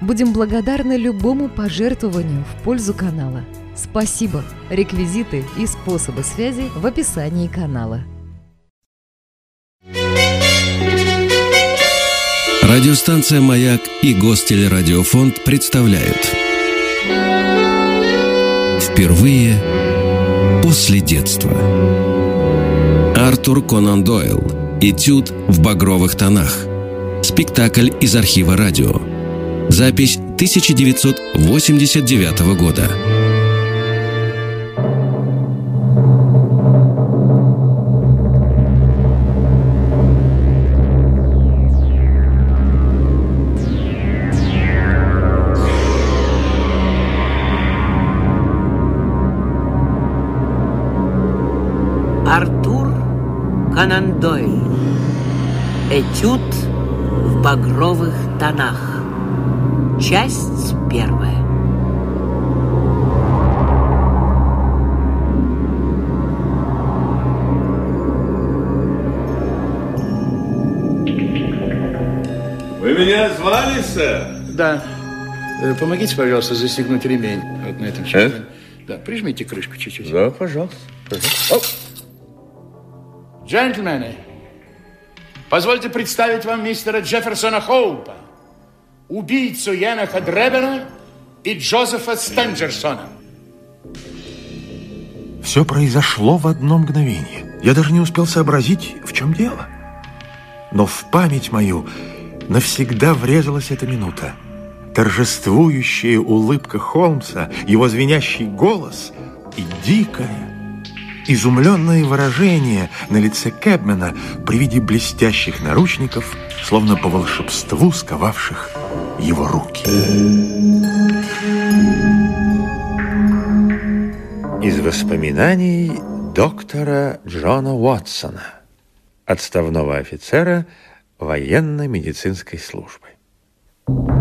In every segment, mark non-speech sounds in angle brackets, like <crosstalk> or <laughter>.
Будем благодарны любому пожертвованию в пользу канала. Спасибо! Реквизиты и способы связи в описании канала. Радиостанция «Маяк» и Гостелерадиофонд представляют Впервые после детства Артур Конан Дойл Этюд в багровых тонах Спектакль из архива радио Запись 1989 года Артур Конан Дойль. Этюд в багровых тонах. Часть первая. Вы меня звали, сэр? Да. Э, Помогите, пожалуйста, застегнуть ремень. Вот на этом чехле. Да, прижмите крышку чуть-чуть. Да, пожалуйста. Оп. Джентльмены, позвольте представить вам мистера Джефферсона Хоупа, убийцу Янаха Дребена и Джозефа Стенджерсона. Все произошло в одно мгновение. Я даже не успел сообразить, в чем дело. Но в память мою навсегда врезалась эта минута. Торжествующая улыбка Холмса, его звенящий голос и дикое, изумленное выражение на лице Кэбмена при виде блестящих наручников, словно по волшебству сковавших его руки. Из воспоминаний доктора Джона Уотсона, отставного офицера военно-медицинской службы. Так.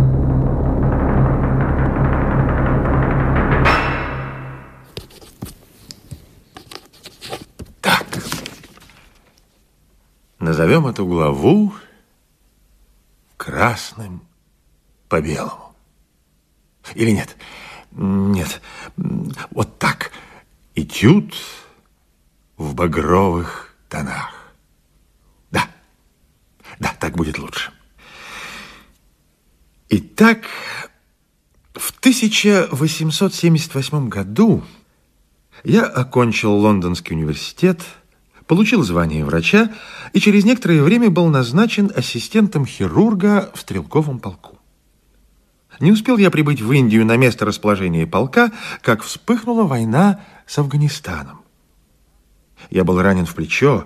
Назовем эту главу красным по белому. Или нет? Нет. Вот так. Этюд в багровых тонах. Да. Да, так будет лучше. Итак, в 1878 году я окончил Лондонский университет, получил звание врача и через некоторое время был назначен ассистентом хирурга в стрелковом полку. Не успел я прибыть в Индию на место расположения полка, как вспыхнула война с Афганистаном. Я был ранен в плечо,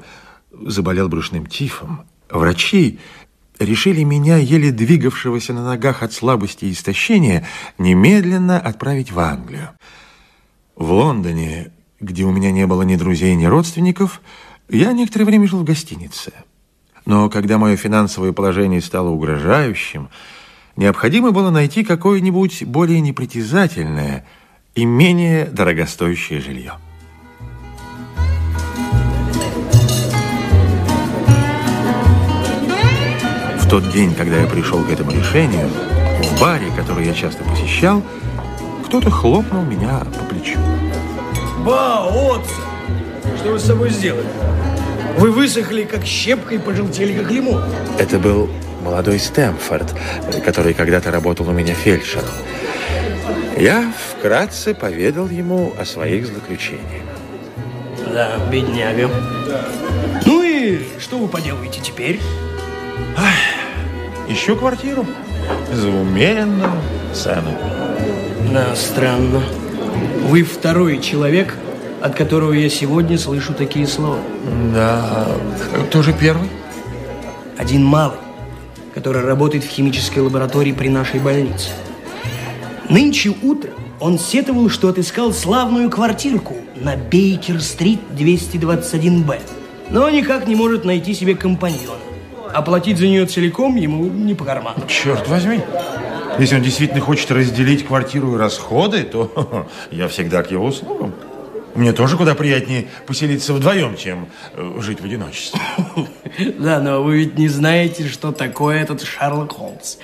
заболел брюшным тифом. Врачи решили меня, еле двигавшегося на ногах от слабости и истощения, немедленно отправить в Англию. В Лондоне, где у меня не было ни друзей, ни родственников, я некоторое время жил в гостинице. Но когда мое финансовое положение стало угрожающим, необходимо было найти какое-нибудь более непритязательное и менее дорогостоящее жилье. В тот день, когда я пришел к этому решению, в баре, который я часто посещал, кто-то хлопнул меня по плечу. Ба, Отца! Что вы с собой сделали? Вы высохли, как щепка, и пожелтели, как лимон. Это был молодой Стэмфорд, который когда-то работал у меня фельдшером. Я вкратце поведал ему о своих злоключениях. Да, бедняга. Ну и что вы поделаете теперь? Ищу квартиру за умеренную цену. Да, странно. Вы второй человек, от которого я сегодня слышу такие слова. Да, кто же первый? Один малый, который работает в химической лаборатории при нашей больнице. Нынче утром Он сетовал, что отыскал славную квартирку на Бейкер-стрит 221-Б, но никак не может найти себе компаньона. Оплатить за нее целиком ему не по карману. Черт возьми. Если он действительно хочет разделить квартиру и расходы, то <laughs> я всегда к его услугам. Мне тоже куда приятнее поселиться вдвоем, чем э, жить в одиночестве. <laughs> Да, но вы ведь не знаете, что такое этот Шерлок Холмс.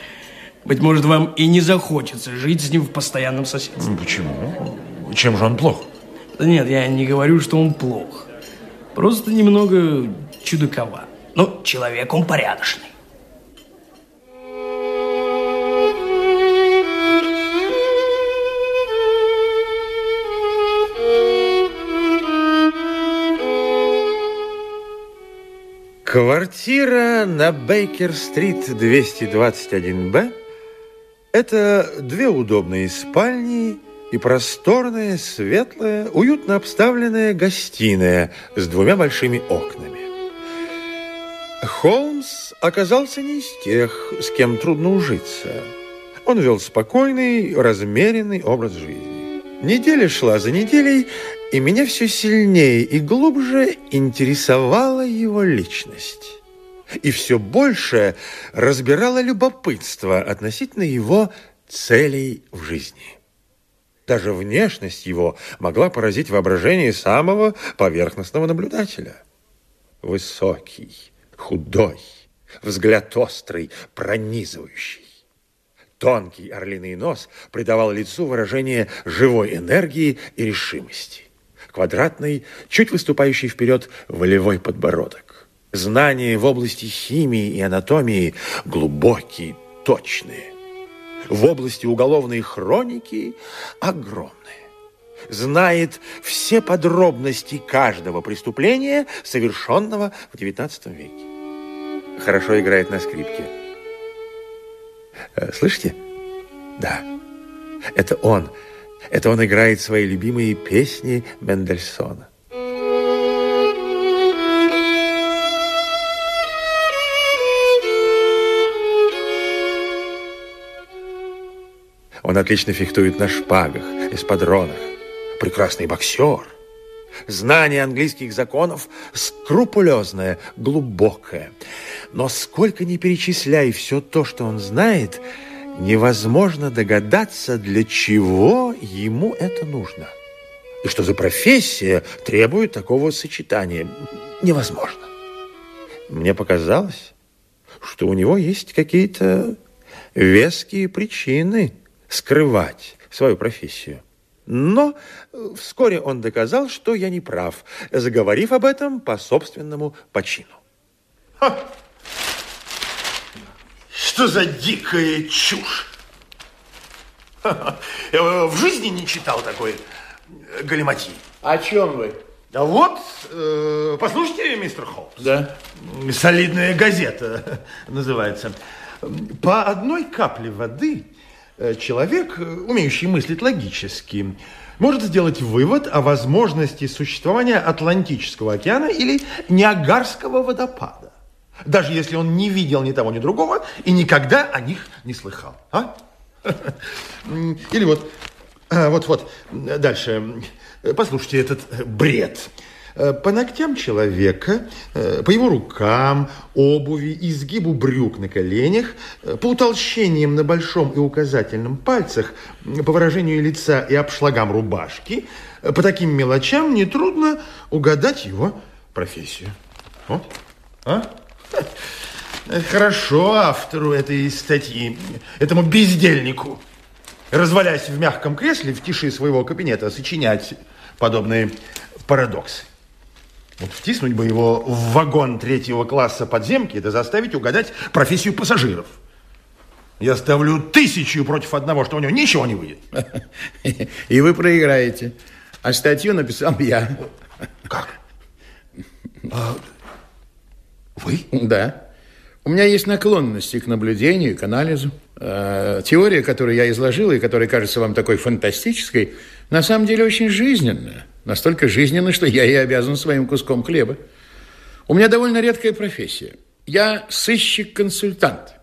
Быть может, вам и не захочется жить с ним в постоянном соседстве. Почему? Чем же он плох? Да нет, я не говорю, что он плох. Просто немного чудаковат. Ну, человек он порядочный. Квартира на Бейкер-стрит 221-Б – это две удобные спальни и просторная, светлая, уютно обставленная гостиная с двумя большими окнами. Холмс оказался не из тех, с кем трудно ужиться. Он вел спокойный, размеренный образ жизни. Неделя шла за неделей, и меня все сильнее и глубже интересовала его личность. И все больше разбирало любопытство относительно его целей в жизни. Даже внешность его могла поразить воображение самого поверхностного наблюдателя. Высокий, худой, взгляд острый, пронизывающий. Тонкий орлиный нос придавал лицу выражение живой энергии и решимости квадратный, чуть выступающий вперед волевой подбородок. Знания в области химии и анатомии глубокие, точные. В области уголовной хроники огромные. Знает все подробности каждого преступления, совершенного в XIX веке. Хорошо играет на скрипке. Э, слышите? Да, это он – это он играет свои любимые песни Мендельсона. Он отлично фехтует на шпагах, эспадронах. Прекрасный боксер. Знание английских законов скрупулезное, глубокое. Но сколько ни перечисляй все то, что он знает – невозможно догадаться, для чего ему это нужно. И что за профессия требует такого сочетания. Невозможно. Мне показалось, что у него есть какие-то веские причины скрывать свою профессию. Но вскоре он доказал, что я не прав, заговорив об этом по собственному почину. Ха! Что за дикая чушь? Я в жизни не читал такой галиматьи. О чем вы? Да вот, э, послушайте, мистер Холмс. Да. Солидная газета называется. По одной капле воды э, человек, умеющий мыслить логически, может сделать вывод о возможности существования Атлантического океана или Ниагарского водопада даже если он не видел ни того, ни другого и никогда о них не слыхал. А? Или вот, а, вот, вот, дальше. Послушайте этот бред. По ногтям человека, по его рукам, обуви, изгибу брюк на коленях, по утолщениям на большом и указательном пальцах, по выражению лица и обшлагам рубашки, по таким мелочам нетрудно угадать его профессию. О, а? Хорошо автору этой статьи, этому бездельнику, развалясь в мягком кресле в тиши своего кабинета, сочинять подобные парадоксы. Вот втиснуть бы его в вагон третьего класса подземки, это заставить угадать профессию пассажиров. Я ставлю тысячу против одного, что у него ничего не выйдет. <laughs> И вы проиграете. А статью написал я. Как? Вы? Да. У меня есть наклонности к наблюдению, к анализу. Э, теория, которую я изложил и которая кажется вам такой фантастической, на самом деле очень жизненная. Настолько жизненная, что я ей обязан своим куском хлеба. У меня довольно редкая профессия. Я сыщик-консультант.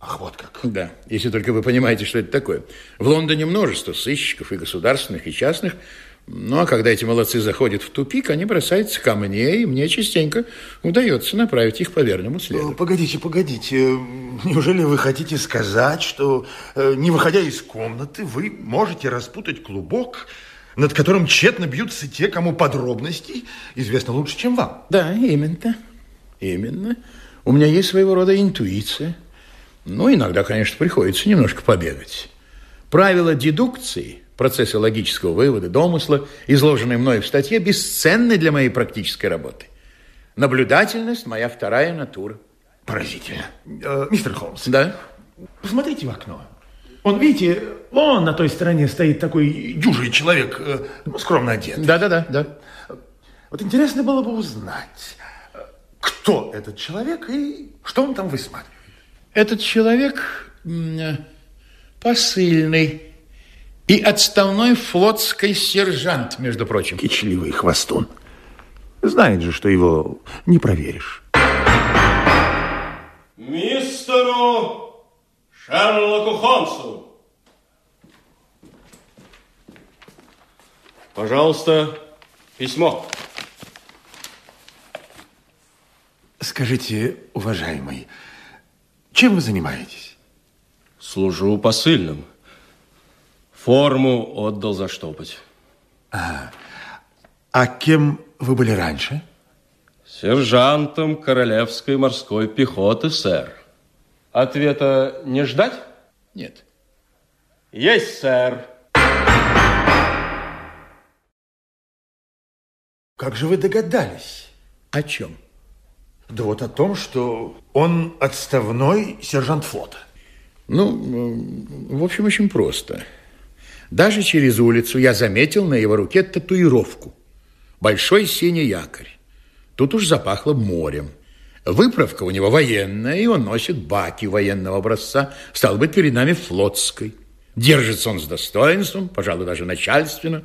Ах, вот как. Да, если только вы понимаете, что это такое. В Лондоне множество сыщиков и государственных, и частных. Ну, а когда эти молодцы заходят в тупик, они бросаются ко мне, и мне частенько удается направить их по верному следу. Погодите, погодите. Неужели вы хотите сказать, что, э, не выходя из комнаты, вы можете распутать клубок, над которым тщетно бьются те, кому подробностей известно лучше, чем вам? Да, именно. Именно. У меня есть своего рода интуиция. Ну, иногда, конечно, приходится немножко побегать. Правила дедукции, процессы логического вывода, домысла, изложенные мной в статье, бесценны для моей практической работы. Наблюдательность – моя вторая натура. Поразительно. Э, мистер Холмс. Да? Посмотрите в окно. Он, видите, вон на той стороне стоит такой дюжий человек, э, ну, скромно одет. Да-да-да. да. Вот интересно было бы узнать, кто этот человек и что он там высматривает. Этот человек посыльный и отставной флотский сержант, между прочим. Кичливый хвостун. Знает же, что его не проверишь. Мистеру Шерлоку Холмсу. Пожалуйста, письмо. Скажите, уважаемый, чем вы занимаетесь? Служу посыльным. Форму отдал заштопать. А кем вы были раньше? Сержантом Королевской морской пехоты, сэр. Ответа не ждать? Нет. Есть, сэр. Как же вы догадались? О чем? Да вот о том, что он отставной сержант флота. Ну, в общем, очень просто. Даже через улицу я заметил на его руке татуировку. Большой синий якорь. Тут уж запахло морем. Выправка у него военная, и он носит баки военного образца. Стал быть, перед нами флотской. Держится он с достоинством, пожалуй, даже начальственно.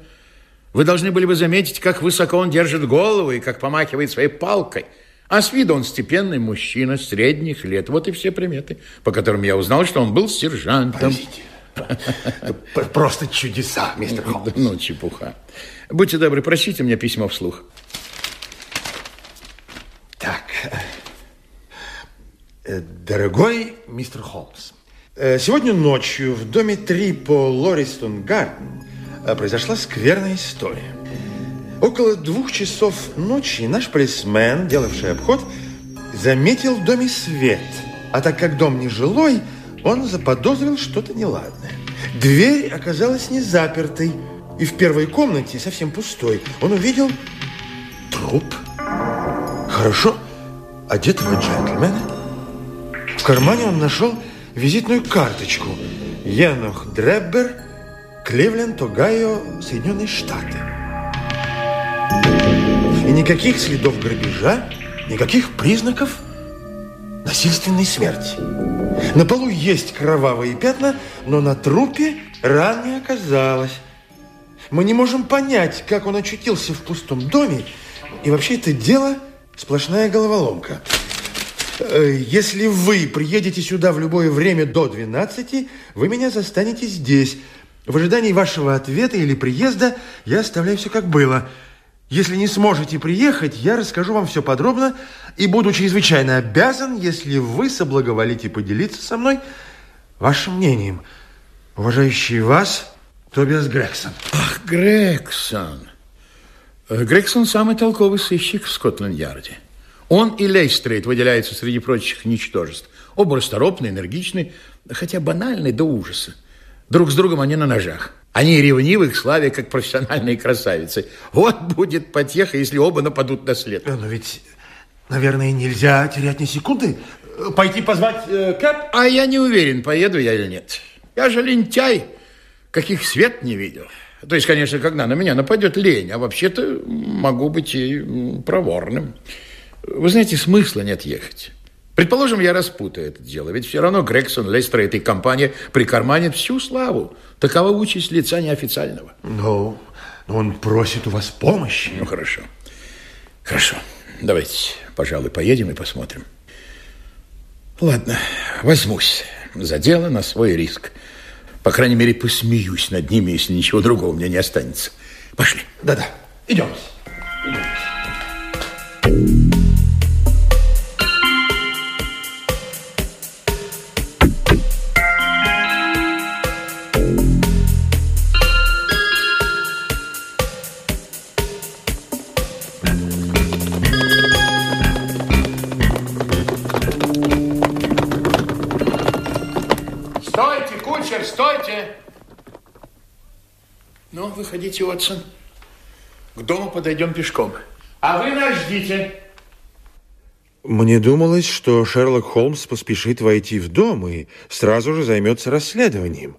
Вы должны были бы заметить, как высоко он держит голову и как помахивает своей палкой. А с виду он степенный мужчина средних лет. Вот и все приметы, по которым я узнал, что он был сержантом. Поразительно. Просто чудеса, мистер Холмс. Ну, чепуха. Будьте добры, прочтите мне письмо вслух. Так. Э, Дорогой мистер Холмс, э, сегодня ночью в доме 3 по Лористон Гарден э, произошла скверная история. Около двух часов ночи наш полисмен, делавший обход, заметил в доме свет. А так как дом не жилой, он заподозрил что-то неладное. Дверь оказалась не запертой. И в первой комнате, совсем пустой, он увидел труп хорошо одетого джентльмена. В кармане он нашел визитную карточку. Енох Дреббер, Кливленд, Огайо, Соединенные Штаты. И никаких следов грабежа, никаких признаков насильственной смерти. На полу есть кровавые пятна, но на трупе ран не оказалось. Мы не можем понять, как он очутился в пустом доме, и вообще это дело сплошная головоломка. Э, Если вы приедете сюда в любое время до 12, вы меня застанете здесь. В ожидании вашего ответа или приезда я оставляю все как было. Если не сможете приехать, я расскажу вам все подробно и буду чрезвычайно обязан, если вы соблаговолите поделиться со мной вашим мнением. Уважающий вас, Тобиас Грегсон. Ах, Грегсон. Э, Грегсон самый толковый сыщик в Скотланд-Ярде. Он и Лестрейд выделяются среди прочих ничтожеств. Оба расторопные, энергичные, хотя банальные до ужаса. Друг с другом они на ножах. Они ревнивы к славе, как профессиональные красавицы. Вот будет потеха, если оба нападут на след. Э, Но ведь, наверное, нельзя терять ни секунды. Э, Пойти позвать э, Кэп? А я не уверен, поеду я или нет. Я же лентяй, каких свет не видел. То есть, конечно, когда на меня нападет лень, а вообще-то могу быть и проворным. Вы знаете, смысла нет ехать. Предположим, я распутаю это дело, ведь все равно Грегсон, Лестер и этой компании прикарманят всю славу. Такова участь лица неофициального. Ну, но он просит у вас помощи. Ну, хорошо. Хорошо. Давайте, пожалуй, поедем и посмотрим. Ладно, возьмусь. За дело на свой риск. По крайней мере, посмеюсь над ними, если ничего другого у меня не останется. Пошли. Да-да, идем. Стойте, Ну, выходите, Отсон. К дому подойдем пешком. А вы нас ждите. Мне думалось, что Шерлок Холмс поспешит войти в дом и сразу же займется расследованием.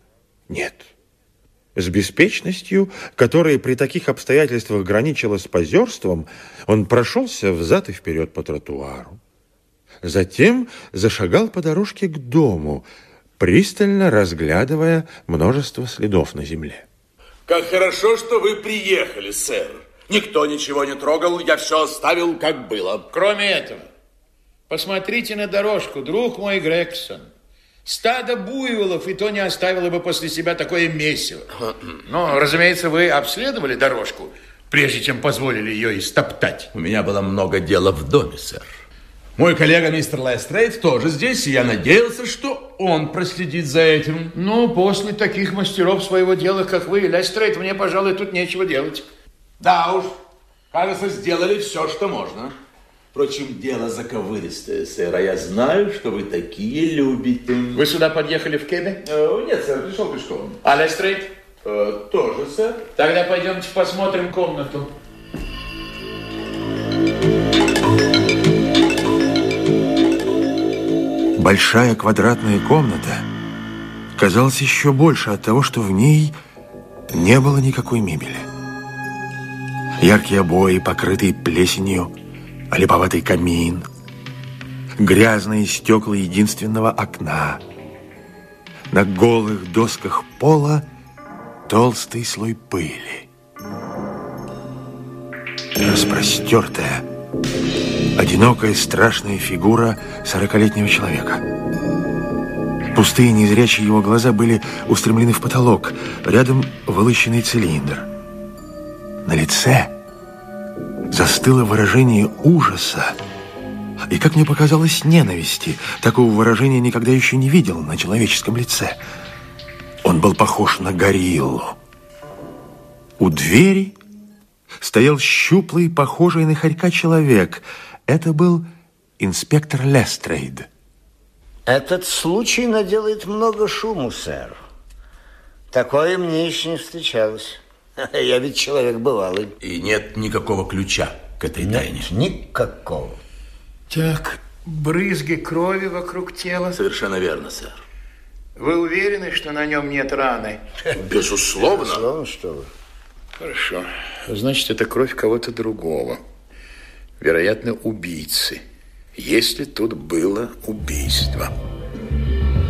Нет. С беспечностью, которая при таких обстоятельствах граничила с позерством, он прошелся взад и вперед по тротуару. Затем зашагал по дорожке к дому, пристально разглядывая множество следов на земле. Как хорошо, что вы приехали, сэр. Никто ничего не трогал, я все оставил, как было. Кроме этого, посмотрите на дорожку, друг мой Грегсон. Стадо буйволов и то не оставило бы после себя такое месиво. Но, разумеется, вы обследовали дорожку, прежде чем позволили ее истоптать. У меня было много дела в доме, сэр. Мой коллега мистер Лестрейд тоже здесь, и я надеялся, что он проследит за этим. Ну, после таких мастеров своего дела, как вы, Лестрейд, мне, пожалуй, тут нечего делать. Да уж, кажется, сделали все, что можно. Впрочем, дело заковыристое, сэр, а я знаю, что вы такие любите. Вы сюда подъехали в кебе? Э, нет, сэр, пришел пешком. А Лестрейд? Э, тоже, сэр. Тогда пойдемте посмотрим комнату. Большая квадратная комната казалась еще больше от того, что в ней не было никакой мебели. Яркие обои, покрытые плесенью, олиповатый камин, грязные стекла единственного окна. На голых досках пола толстый слой пыли. Распростертая, одинокая страшная фигура сорокалетнего человека. Пустые незрячие его глаза были устремлены в потолок, рядом вылощенный цилиндр. На лице застыло выражение ужаса и, как мне показалось, ненависти. Такого выражения никогда еще не видел на человеческом лице. Он был похож на гориллу. У двери стоял щуплый, похожий на хорька человек. Это был инспектор Лестрейд. Этот случай наделает много шуму, сэр. Такое мне еще не встречалось. <laughs> Я ведь человек бывалый. И нет никакого ключа к этой Нет, тайне. никакого. Так, брызги крови вокруг тела. Совершенно верно, сэр. Вы уверены, что на нем нет раны? <laughs> Безусловно. Словно что вы. Хорошо. Значит, это кровь кого-то другого. Вероятно, убийцы. Если тут было убийство.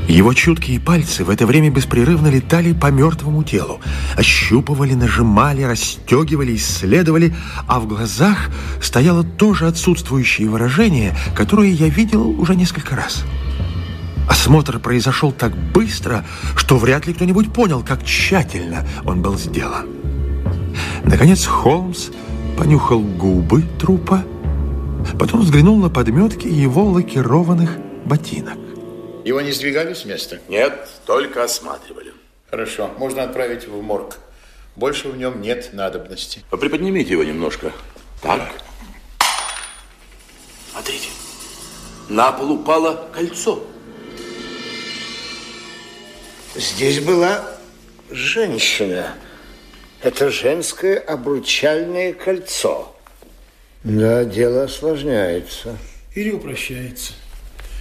Его чуткие пальцы в это время беспрерывно летали по мертвому телу. Ощупывали, нажимали, расстегивали, исследовали, а в глазах стояло тоже отсутствующее выражение, которое я видел уже несколько раз. Осмотр произошел так быстро, что вряд ли кто-нибудь понял, как тщательно он был сделан. Наконец Холмс понюхал губы трупа, потом взглянул на подметки его лакированных ботинок. Его не сдвигали с места? Нет, только осматривали. Хорошо, можно отправить в морг. Больше в нем нет надобности. Приподнимите его немножко. Так. Смотрите. На пол упало кольцо. Здесь была женщина. Это женское обручальное кольцо. Да, дело осложняется. Или упрощается.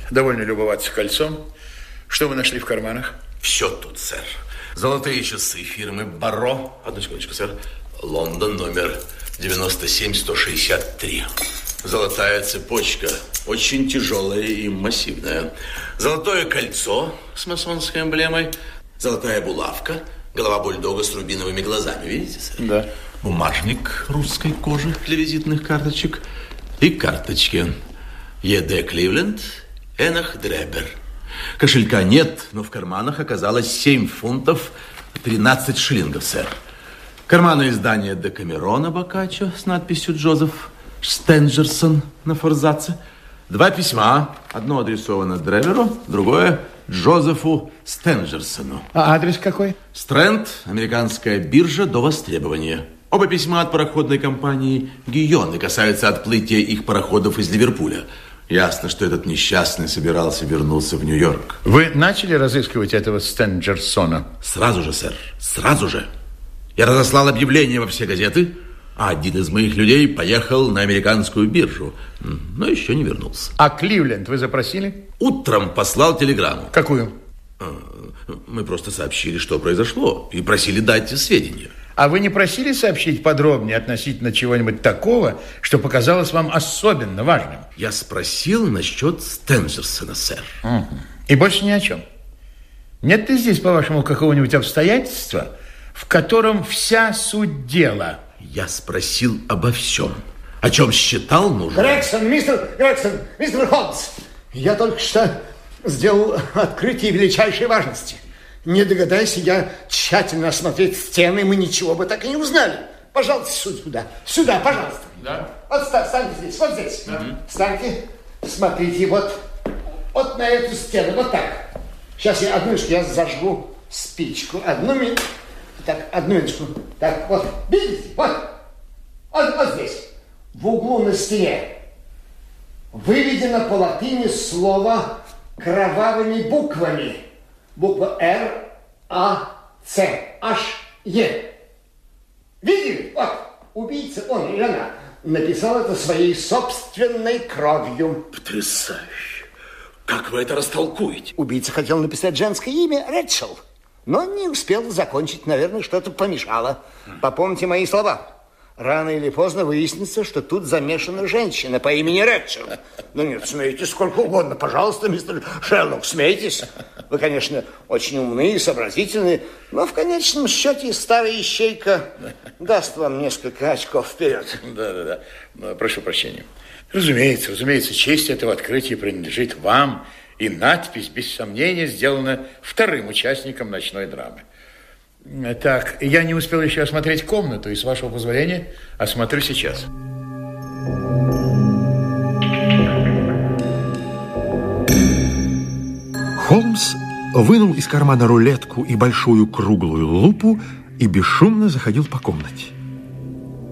Довольно любоваться кольцом. Что вы нашли в карманах? Все тут, сэр. Золотые часы фирмы Баро. Одну секундочку, сэр. Лондон, номер 97163. Золотая цепочка. Очень тяжелая и массивная. Золотое кольцо с масонской эмблемой. Золотая булавка. Голова бульдога с рубиновыми глазами. Видите, сэр? Да. Бумажник русской кожи для визитных карточек. И карточки. Е.Д. Кливленд, Энах Дребер. Кошелька нет, но в карманах оказалось 7 фунтов 13 шиллингов, сэр. Карманное издание Декамерона Бокаччо с надписью «Джозеф Стенджерсон» на форзаце. Два письма. Одно адресовано Древеру, другое Джозефу Стенджерсону. А адрес какой? Стрэнд, американская биржа до востребования. Оба письма от пароходной компании «Гийон» и касаются отплытия их пароходов из Ливерпуля. Ясно, что этот несчастный собирался вернуться в Нью-Йорк. Вы начали разыскивать этого Стенджерсона? Сразу же, сэр, сразу же. Я разослал объявление во все газеты, а один из моих людей поехал на американскую биржу, но еще не вернулся. А Кливленд вы запросили? Утром послал телеграмму. Какую? Мы просто сообщили, что произошло, и просили дать сведения. А вы не просили сообщить подробнее относительно чего-нибудь такого, что показалось вам особенно важным? Я спросил насчет Стенджерсона, сэр. Угу. И больше ни о чем? Нет ли здесь, по-вашему, какого-нибудь обстоятельства, в котором вся суть дела? Я спросил обо всем, о чем считал нужным. Грегсон, мистер Грегсон, мистер Холмс, я только что сделал открытие величайшей важности. Не догадайся я тщательно осмотреть стены, мы ничего бы так и не узнали. Пожалуйста, сюда, сюда, пожалуйста. Да. Вот встаньте здесь, вот здесь. Да. Встаньте, смотрите, вот, вот на эту стену, вот так. Сейчас я одну минутку, я зажгу спичку. Одну минуту. Так, одну минутку. Так, вот, видите, вот, вот, вот здесь, в углу на стене, выведено по латыни слово кровавыми буквами буква Р, А, С, H, Е. Видели? Вот, убийца, он или она, написал это своей собственной кровью. Потрясающе. Как вы это растолкуете? Убийца хотел написать женское имя Рэчел, но не успел закончить. Наверное, что-то помешало. Попомните мои слова. Рано или поздно выяснится, что тут замешана женщина по имени Рэчел. Ну нет, смейтесь сколько угодно. Пожалуйста, мистер Шерлок, смейтесь. Вы, конечно, очень умны и сообразительны, но в конечном счете старая ищейка даст вам несколько очков вперед. Да-да-да. Прошу прощения. Разумеется, разумеется, честь этого открытия принадлежит вам, и надпись, без сомнения, сделана вторым участником ночной драмы. Так, я не успел еще осмотреть комнату, и, с вашего позволения, осмотрю сейчас. Холмс вынул из кармана рулетку и большую круглую лупу и бесшумно заходил по комнате.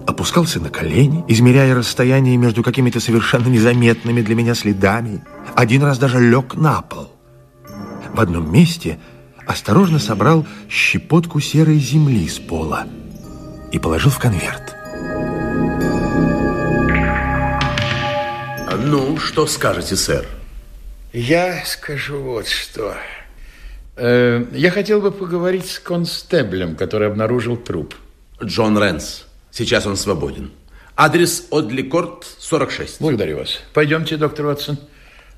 Опускался на колени, измеряя расстояние между какими-то совершенно незаметными для меня следами. Один раз даже лег на пол. В одном месте – осторожно собрал щепотку серой земли с пола и положил в конверт. Ну, что скажете, сэр? Я скажу вот что. Э, я хотел бы поговорить с констеблем, который обнаружил труп. Джон Рэнс. Сейчас он свободен. Адрес Одли Корт, 46. Благодарю вас. Пойдемте, доктор Ватсон.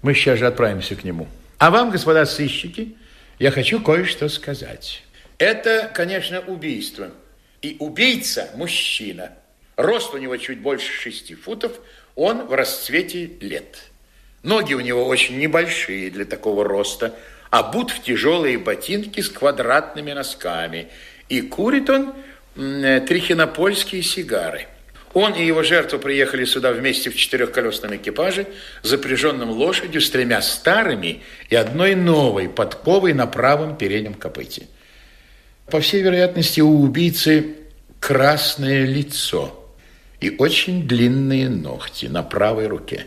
Мы сейчас же отправимся к нему. А вам, господа сыщики, я хочу кое-что сказать. Это, конечно, убийство. И убийца – мужчина. Рост у него чуть больше шести футов, он в расцвете лет. Ноги у него очень небольшие для такого роста, обут в тяжелые ботинки с квадратными носками. И курит он трихинопольские сигары – он и его жертва приехали сюда вместе в четырехколесном экипаже, запряженном лошадью с тремя старыми и одной новой подковой на правом переднем копыте. По всей вероятности, у убийцы красное лицо и очень длинные ногти на правой руке.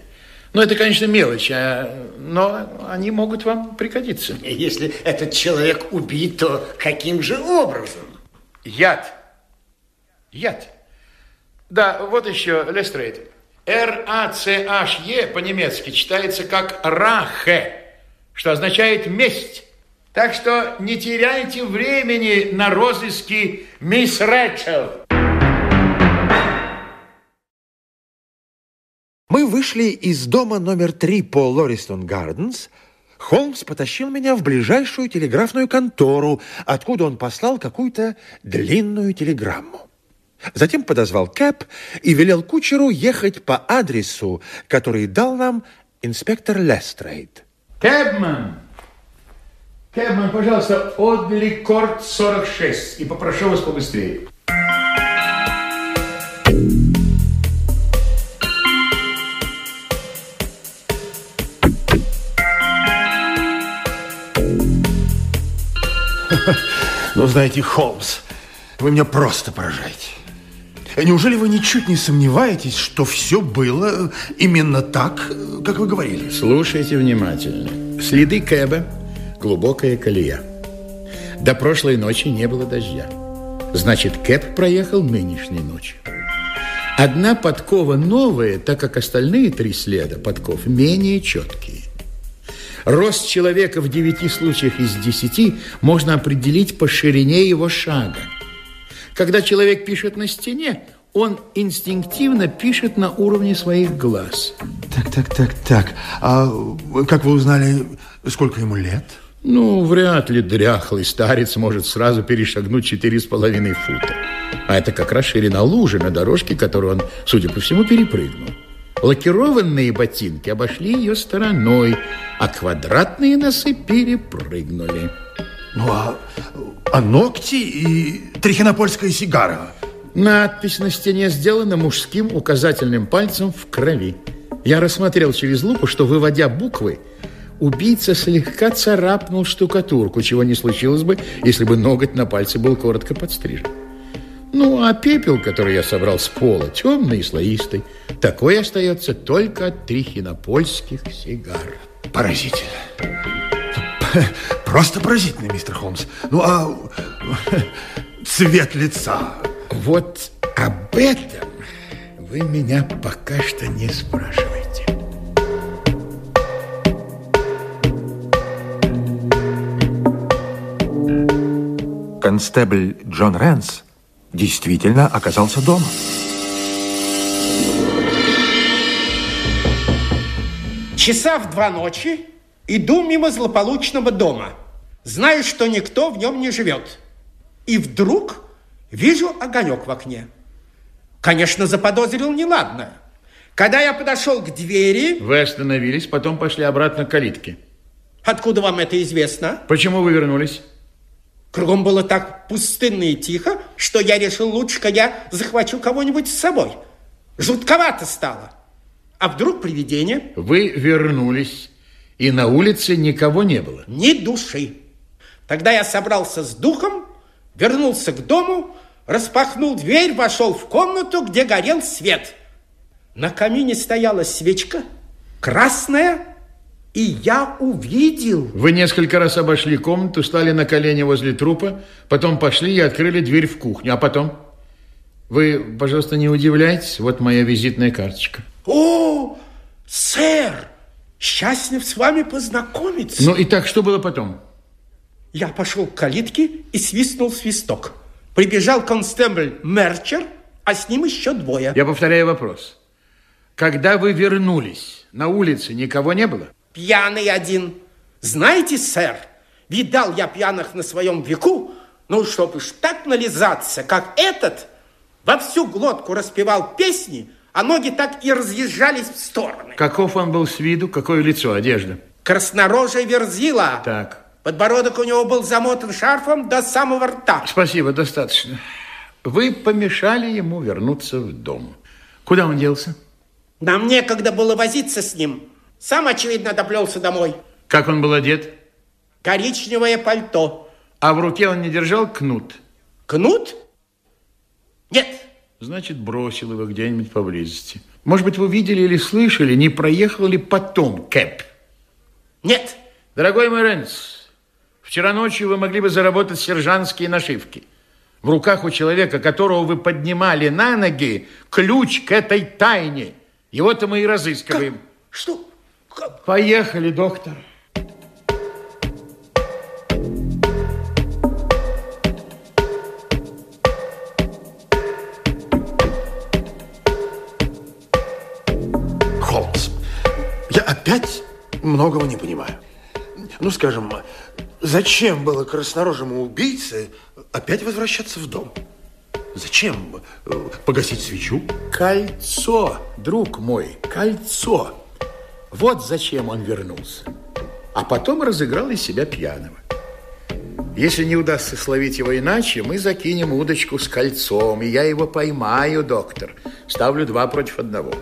Ну, это, конечно, мелочь, а, но они могут вам пригодиться. Если этот человек убит, то каким же образом? Яд. Яд. Да, вот еще, Лестрейд. Р-А-Ц-H-Е по-немецки читается как «рахе», что означает «месть». Так что не теряйте времени на розыски мисс Рэчел. Мы вышли из дома номер три по Лористон Гарденс. Холмс потащил меня в ближайшую телеграфную контору, откуда он послал какую-то длинную телеграмму. Затем подозвал Кэп и велел кучеру ехать по адресу, который дал нам инспектор Лестрейд. Кэбман, Кэбман, пожалуйста, отдали корт 46 и попрошу вас побыстрее. Ну, знаете, Холмс, вы меня просто поражаете. Неужели вы ничуть не сомневаетесь, что все было именно так, как вы говорили? Слушайте внимательно. Следы Кэба, глубокая колея. До прошлой ночи не было дождя. Значит, Кэб проехал нынешней ночью. Одна подкова новая, так как остальные три следа подков менее четкие. Рост человека в девяти случаях из десяти можно определить по ширине его шага. Когда человек пишет на стене, он инстинктивно пишет на уровне своих глаз. Так, так, так, так. А как вы узнали, сколько ему лет? Ну, вряд ли дряхлый старец может сразу перешагнуть четыре с половиной фута. А это как раз ширина лужи на дорожке, которую он, судя по всему, перепрыгнул. Лакированные ботинки обошли ее стороной, а квадратные носы перепрыгнули. Ну, а, а ногти и трихинопольская сигара? Надпись на стене сделана мужским указательным пальцем в крови. Я рассмотрел через лупу, что, выводя буквы, убийца слегка царапнул штукатурку, чего не случилось бы, если бы ноготь на пальце был коротко подстрижен. Ну, а пепел, который я собрал с пола, темный и слоистый, такой остается только от трихинопольских сигар. Поразительно. <laughs> Просто поразительно, мистер Холмс. Ну, а <laughs> цвет лица? Вот об этом вы меня пока что не спрашиваете. Констебль Джон Рэнс действительно оказался дома. Часа в два ночи иду мимо злополучного дома. Знаю, что никто в нем не живет. И вдруг вижу огонек в окне. Конечно, заподозрил неладное. Когда я подошел к двери... Вы остановились, потом пошли обратно к калитке. Откуда вам это известно? Почему вы вернулись? Кругом было так пустынно и тихо, что я решил, лучше-ка я захвачу кого-нибудь с собой. Жутковато стало. А вдруг привидение? Вы вернулись, и на улице никого не было? Ни души. Тогда я собрался с духом, вернулся к дому, распахнул дверь, вошел в комнату, где горел свет. На камине стояла свечка, красная, и я увидел... Вы несколько раз обошли комнату, стали на колени возле трупа, потом пошли и открыли дверь в кухню. А потом? Вы, пожалуйста, не удивляйтесь, вот моя визитная карточка. О, сэр, счастлив с вами познакомиться. Ну и так, что было потом? Я пошел к калитке и свистнул свисток. Прибежал констебль Мерчер, а с ним еще двое. Я повторяю вопрос. Когда вы вернулись, на улице никого не было? Пьяный один. Знаете, сэр, видал я пьяных на своем веку, ну, чтобы уж так нализаться, как этот, во всю глотку распевал песни, а ноги так и разъезжались в стороны. Каков он был с виду? Какое лицо, одежда? Краснорожая верзила. Так. Подбородок у него был замотан шарфом до самого рта. Спасибо, достаточно. Вы помешали ему вернуться в дом. Куда он делся? Нам некогда было возиться с ним. Сам, очевидно, доплелся домой. Как он был одет? Коричневое пальто. А в руке он не держал кнут? Кнут? Нет. Значит, бросил его где-нибудь поблизости. Может быть, вы видели или слышали, не проехал ли потом Кэп? Нет. Дорогой мой Рэнс, вчера ночью вы могли бы заработать сержантские нашивки. В руках у человека, которого вы поднимали на ноги, ключ к этой тайне. Его-то мы и разыскиваем. Как? Что? Как? Поехали, доктор. Опять многого не понимаю. Ну, скажем, зачем было краснорожему убийце опять возвращаться в дом? Зачем погасить свечу? Кольцо, друг мой, кольцо. Вот зачем он вернулся. А потом разыграл из себя пьяного. Если не удастся словить его иначе, мы закинем удочку с кольцом, и я его поймаю, доктор. Ставлю два против одного.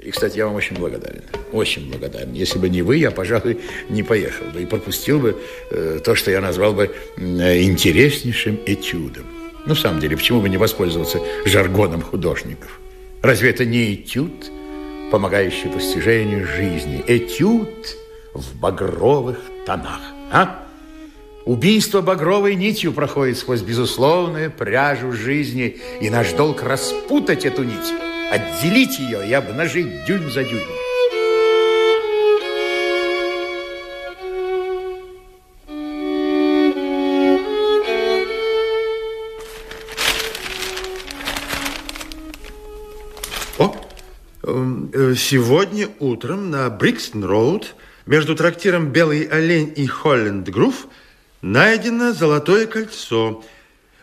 И, кстати, я вам очень благодарен. Очень благодарен. Если бы не вы, я, пожалуй, не поехал бы и пропустил бы э, то, что я назвал бы э, интереснейшим этюдом. Ну, в самом деле, почему бы не воспользоваться жаргоном художников? Разве это не этюд, помогающий постижению жизни? Этюд в багровых тонах, а? Убийство багровой нитью проходит сквозь безусловную пряжу жизни, и наш долг распутать эту нить отделить ее и обнажить дюйм за дюймом. Эм, э, сегодня утром на Брикстон-Роуд между трактиром «Белый олень» и «Холленд-Грув» найдено золотое кольцо.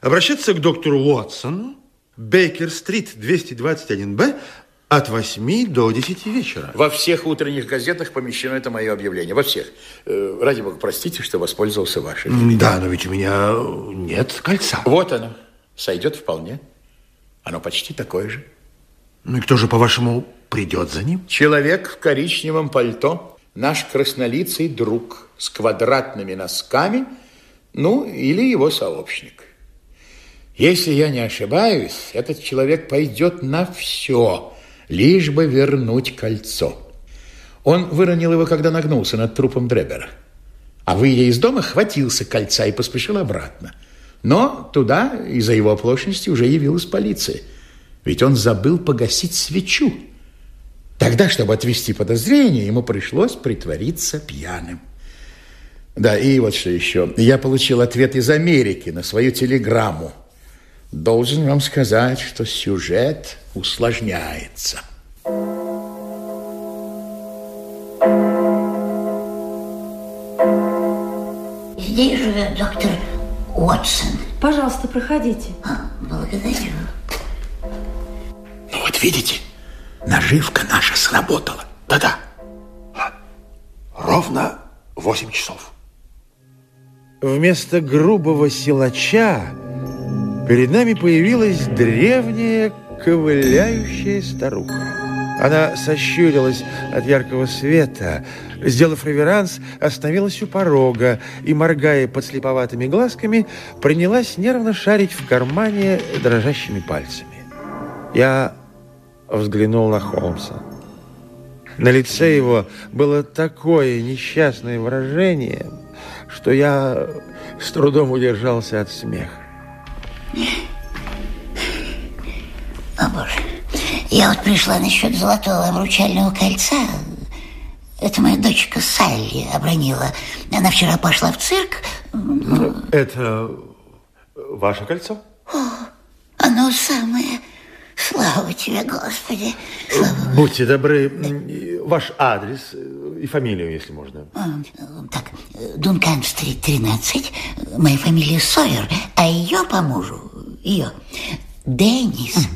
Обращаться к доктору Уотсону Бейкер-стрит, 221-Б, от 8 до 10 вечера. Во всех утренних газетах помещено это мое объявление. Во всех. Э, ради бога, простите, что воспользовался вашим. Да, но ведь у меня нет кольца. Вот оно. Сойдет вполне. Оно почти такое же. Ну и кто же, по-вашему, придет за ним? Человек в коричневом пальто. Наш краснолицый друг с квадратными носками. Ну, или его сообщник. Если я не ошибаюсь, этот человек пойдет на все, лишь бы вернуть кольцо. Он выронил его, когда нагнулся над трупом Дребера. А выйдя из дома, хватился кольца и поспешил обратно. Но туда из-за его оплошности уже явилась полиция. Ведь он забыл погасить свечу. Тогда, чтобы отвести подозрение, ему пришлось притвориться пьяным. Да, и вот что еще. Я получил ответ из Америки на свою телеграмму. Должен вам сказать, что сюжет усложняется. Здесь живет доктор Уотсон. Пожалуйста, проходите. А, благодарю. Ну вот видите, наживка наша сработала. Да-да. Ровно 8 часов. Вместо грубого силача перед нами появилась древняя ковыляющая старуха. Она сощурилась от яркого света, сделав реверанс, остановилась у порога и, моргая подслеповатыми глазками, принялась нервно шарить в кармане дрожащими пальцами. Я взглянул на Холмса. На лице его было такое несчастное выражение, что я с трудом удержался от смеха. О, Боже. Я вот пришла насчет золотого обручального кольца. Это моя дочка Салли обронила. Она вчера пошла в цирк. Это ваше кольцо? О, оно самое. Слава тебе, Господи. Слава Будьте добры, ваш адрес и фамилию, если можно. А, Так, Дункан-стрит, 13. Моя фамилия Сойер, а ее по мужу, ее, Деннис.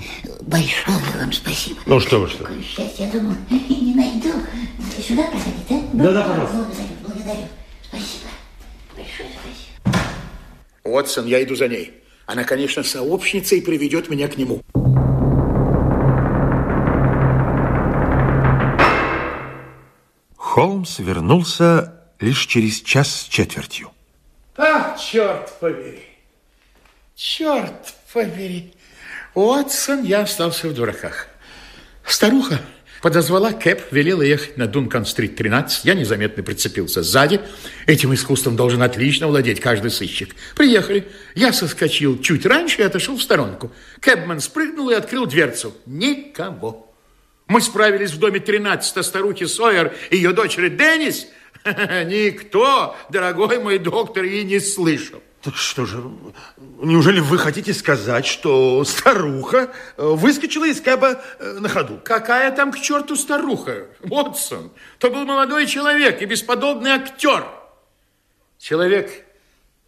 Большое вам спасибо. Ну что вы, что? Какое счастье, я думал, не найду. Сюда проходить, да? Да-да, пожалуйста. Благодарю, благодарю. Спасибо. Большое спасибо. Уотсон, я иду за ней. Она, конечно, сообщница и приведет меня к нему. Холмс вернулся лишь через час с четвертью. Ах, черт побери. Черт побери. Уотсон, я остался в дураках. Старуха подозвала Кэп, велела ехать на Дункан-стрит 13. Я незаметно прицепился сзади. Этим искусством должен отлично владеть каждый сыщик. Приехали. Я соскочил чуть раньше и отошел в сторонку. Кэбман спрыгнул и открыл дверцу. Никого. Мы справились в доме 13 о старухе Сойер и ее дочери Деннис. <laughs> Никто, дорогой мой доктор, и не слышал. Так что же, неужели вы хотите сказать, что старуха э, выскочила из кэба э, на ходу? Какая там к черту старуха? Вотсон, то был молодой человек и бесподобный актер. Человек,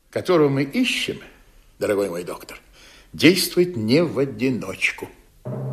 которого мы ищем, дорогой мой доктор, действует не в одиночку. Конан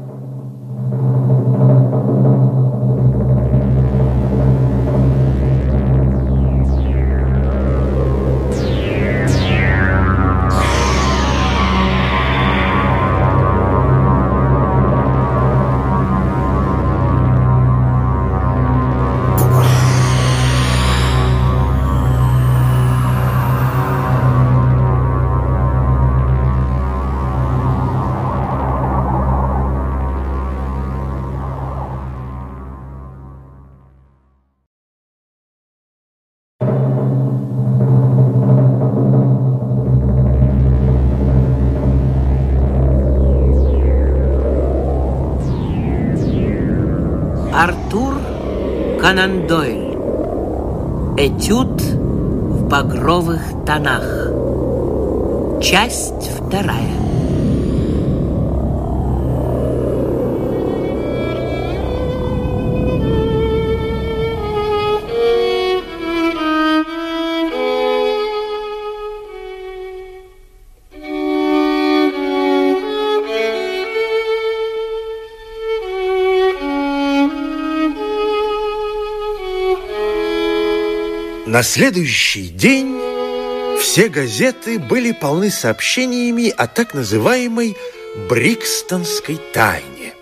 На следующий день все газеты были полны сообщениями о так называемой Брикстонской тайне.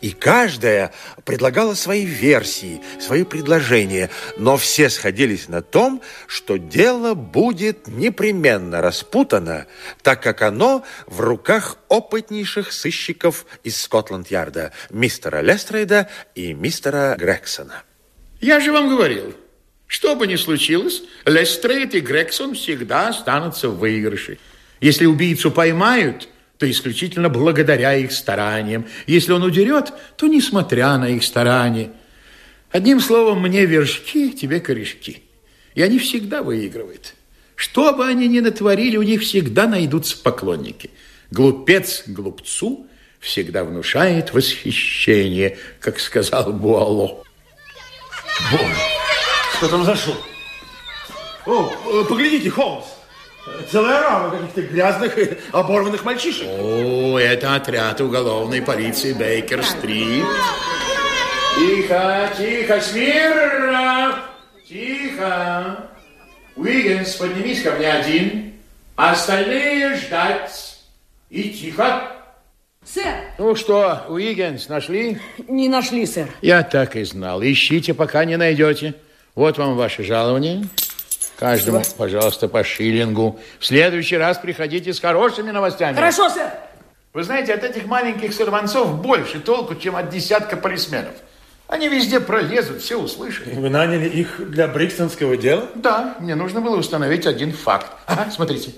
И каждая предлагала свои версии, свои предложения, но все сходились на том, что дело будет непременно распутано, так как оно в руках опытнейших сыщиков из Скотланд-Ярда, мистера Лестрейда и мистера Грексона. Я же вам говорил, что бы ни случилось, Лестрейд и Грексон всегда останутся в выигрыше. Если убийцу поймают, то исключительно благодаря их стараниям. Если он удерет, то несмотря на их старания. Одним словом, мне вершки, тебе корешки. И они всегда выигрывают. Что бы они ни натворили, у них всегда найдутся поклонники. Глупец глупцу всегда внушает восхищение, как сказал Буало. Боже! Что там за шум? О, э, поглядите, Холмс. Целая рама каких-то грязных и оборванных мальчишек. О, это отряд уголовной полиции Бейкер-стрит. Тихо, тихо, смирно! Тихо! Уиггинс, поднимись ко мне один. Остальные ждать. И тихо. Сэр. Ну что, Уиггинс, нашли? Не нашли, сэр. Я так и знал. Ищите, пока не найдете. Вот вам ваше жалование. Каждому, пожалуйста, по шиллингу. В следующий раз приходите с хорошими новостями. Хорошо, сэр. Вы знаете, от этих маленьких сорванцов больше толку, чем от десятка полисменов. Они везде пролезут, все услышали. Вы наняли их для брикстонского дела? Да, мне нужно было установить один факт. Ага, смотрите.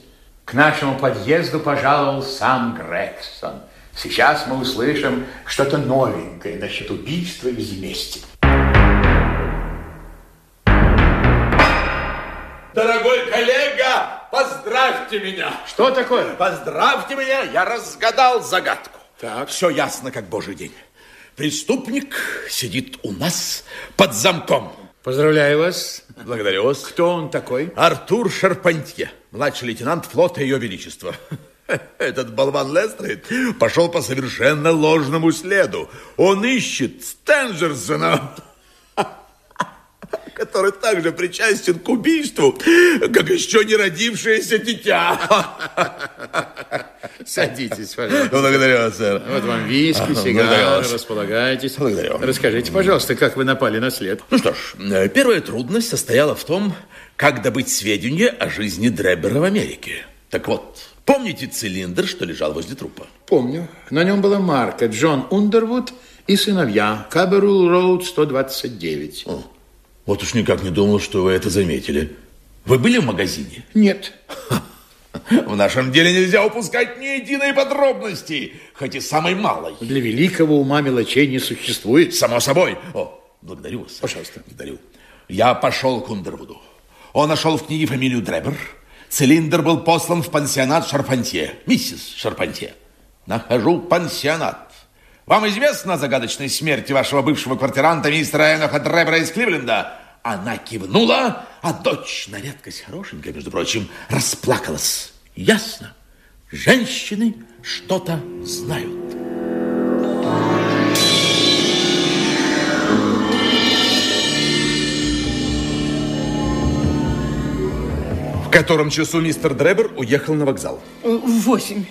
К нашему подъезду пожаловал сам Грегсон. Сейчас мы услышим что-то новенькое насчет убийства из мести. Дорогой коллега, поздравьте меня. Что такое? Поздравьте меня, я разгадал загадку. Так. Все ясно, как божий день. Преступник сидит у нас под замком. Поздравляю вас. Благодарю вас. Кто он такой? Артур Шарпантье, младший лейтенант флота Ее Величества. <laughs> Этот болван Лестрейд пошел по совершенно ложному следу. Он ищет Стенджерсона, который также причастен к убийству, как еще не родившееся дитя. Садитесь, пожалуйста. Благодарю вас, сэр. Вот вам виски, сигары, располагайтесь. Благодарю. Расскажите, пожалуйста, как вы напали на след? Ну что ж, э, первая трудность состояла в том, как добыть сведения о жизни Дребера в Америке. Так вот, помните цилиндр, что лежал возле трупа? Помню. На нем была марка Джон Ундервуд и сыновья. Каберул Роуд 129. Вот уж никак не думал, что вы это заметили. Вы были в магазине? Нет. В нашем деле нельзя упускать ни единой подробности, хоть и самой малой. Для великого ума мелочей не существует. Само собой. О, благодарю вас. Пожалуйста. Благодарю. Я пошел к Ундервуду. Он нашел в книге фамилию Дребер. Цилиндр был послан в пансионат Шарпантье. Миссис Шарпантье. Нахожу пансионат. Вам известно о загадочной смерти вашего бывшего квартиранта мистера Эноха Дребера из Кливленда? Она кивнула, а дочь, на редкость хорошенькая, между прочим, расплакалась. Ясно. Женщины что-то знают. В котором часу мистер Дребер уехал на вокзал? В восемь.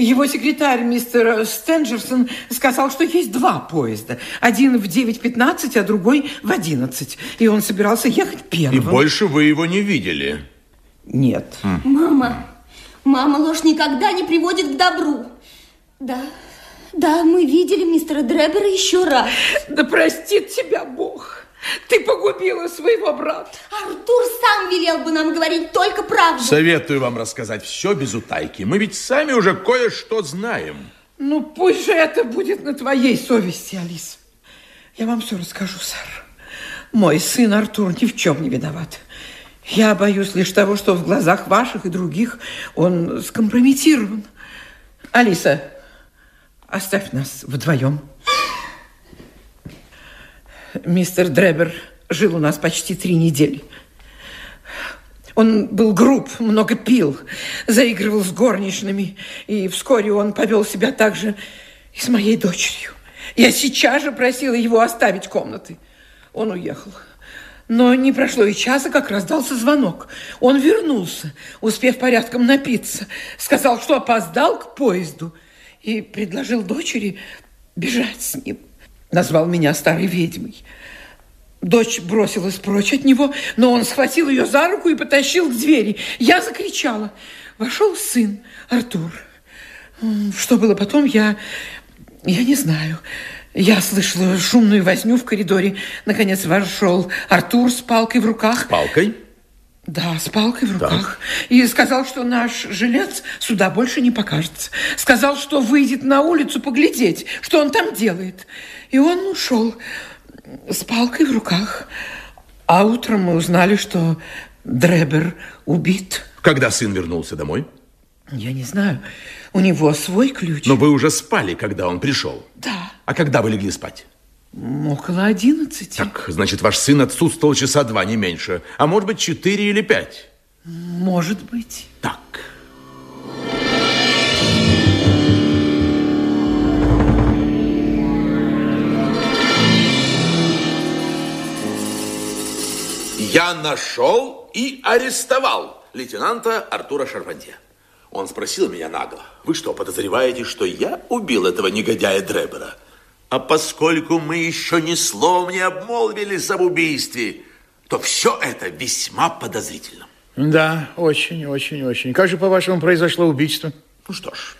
Его секретарь, мистер Стенджерсон, сказал, что есть два поезда. Один в 9.15, а другой в 11. И он собирался ехать первым. И больше вы его не видели? Нет. Мама, мама, ложь никогда не приводит к добру. Да, да, мы видели мистера Дребера еще раз. Да простит тебя Бог. Ты погубила своего брата. Артур сам велел бы нам говорить только правду. Советую вам рассказать все без утайки. Мы ведь сами уже кое-что знаем. Ну, пусть же это будет на твоей совести, Алис. Я вам все расскажу, сэр. Мой сын Артур ни в чем не виноват. Я боюсь лишь того, что в глазах ваших и других он скомпрометирован. Алиса, оставь нас вдвоем. Мистер Дребер жил у нас почти три недели. Он был груб, много пил, заигрывал с горничными, и вскоре он повел себя так же и с моей дочерью. Я сейчас же просила его оставить комнаты. Он уехал. Но не прошло и часа, как раздался звонок. Он вернулся, успев порядком напиться. Сказал, что опоздал к поезду и предложил дочери бежать с ним. Назвал меня старой ведьмой. Дочь бросилась прочь от него, но он схватил ее за руку и потащил к двери. Я закричала. Вошел сын Артур. Что было потом, я, я не знаю. Я слышала шумную возню в коридоре. Наконец вошел Артур с палкой в руках. С палкой? Да, с палкой в руках. Так. И сказал, что наш жилец сюда больше не покажется. Сказал, что выйдет на улицу поглядеть, что он там делает. И он ушел с палкой в руках. А утром мы узнали, что Дребер убит. Когда сын вернулся домой? Я не знаю. У него свой ключ. Но вы уже спали, когда он пришел? Да. А когда вы легли спать? Около одиннадцати. Так, значит, ваш сын отсутствовал часа два, не меньше. А может быть, четыре или пять? Может быть. Так. Я нашел и арестовал лейтенанта Артура Шарпантье. Он спросил меня нагло, вы что, подозреваете, что я убил этого негодяя Дребера? А поскольку мы еще ни словом не обмолвились об убийстве, то все это весьма подозрительно. Да, очень, очень, очень. Как же, по-вашему, произошло убийство? Ну что ж,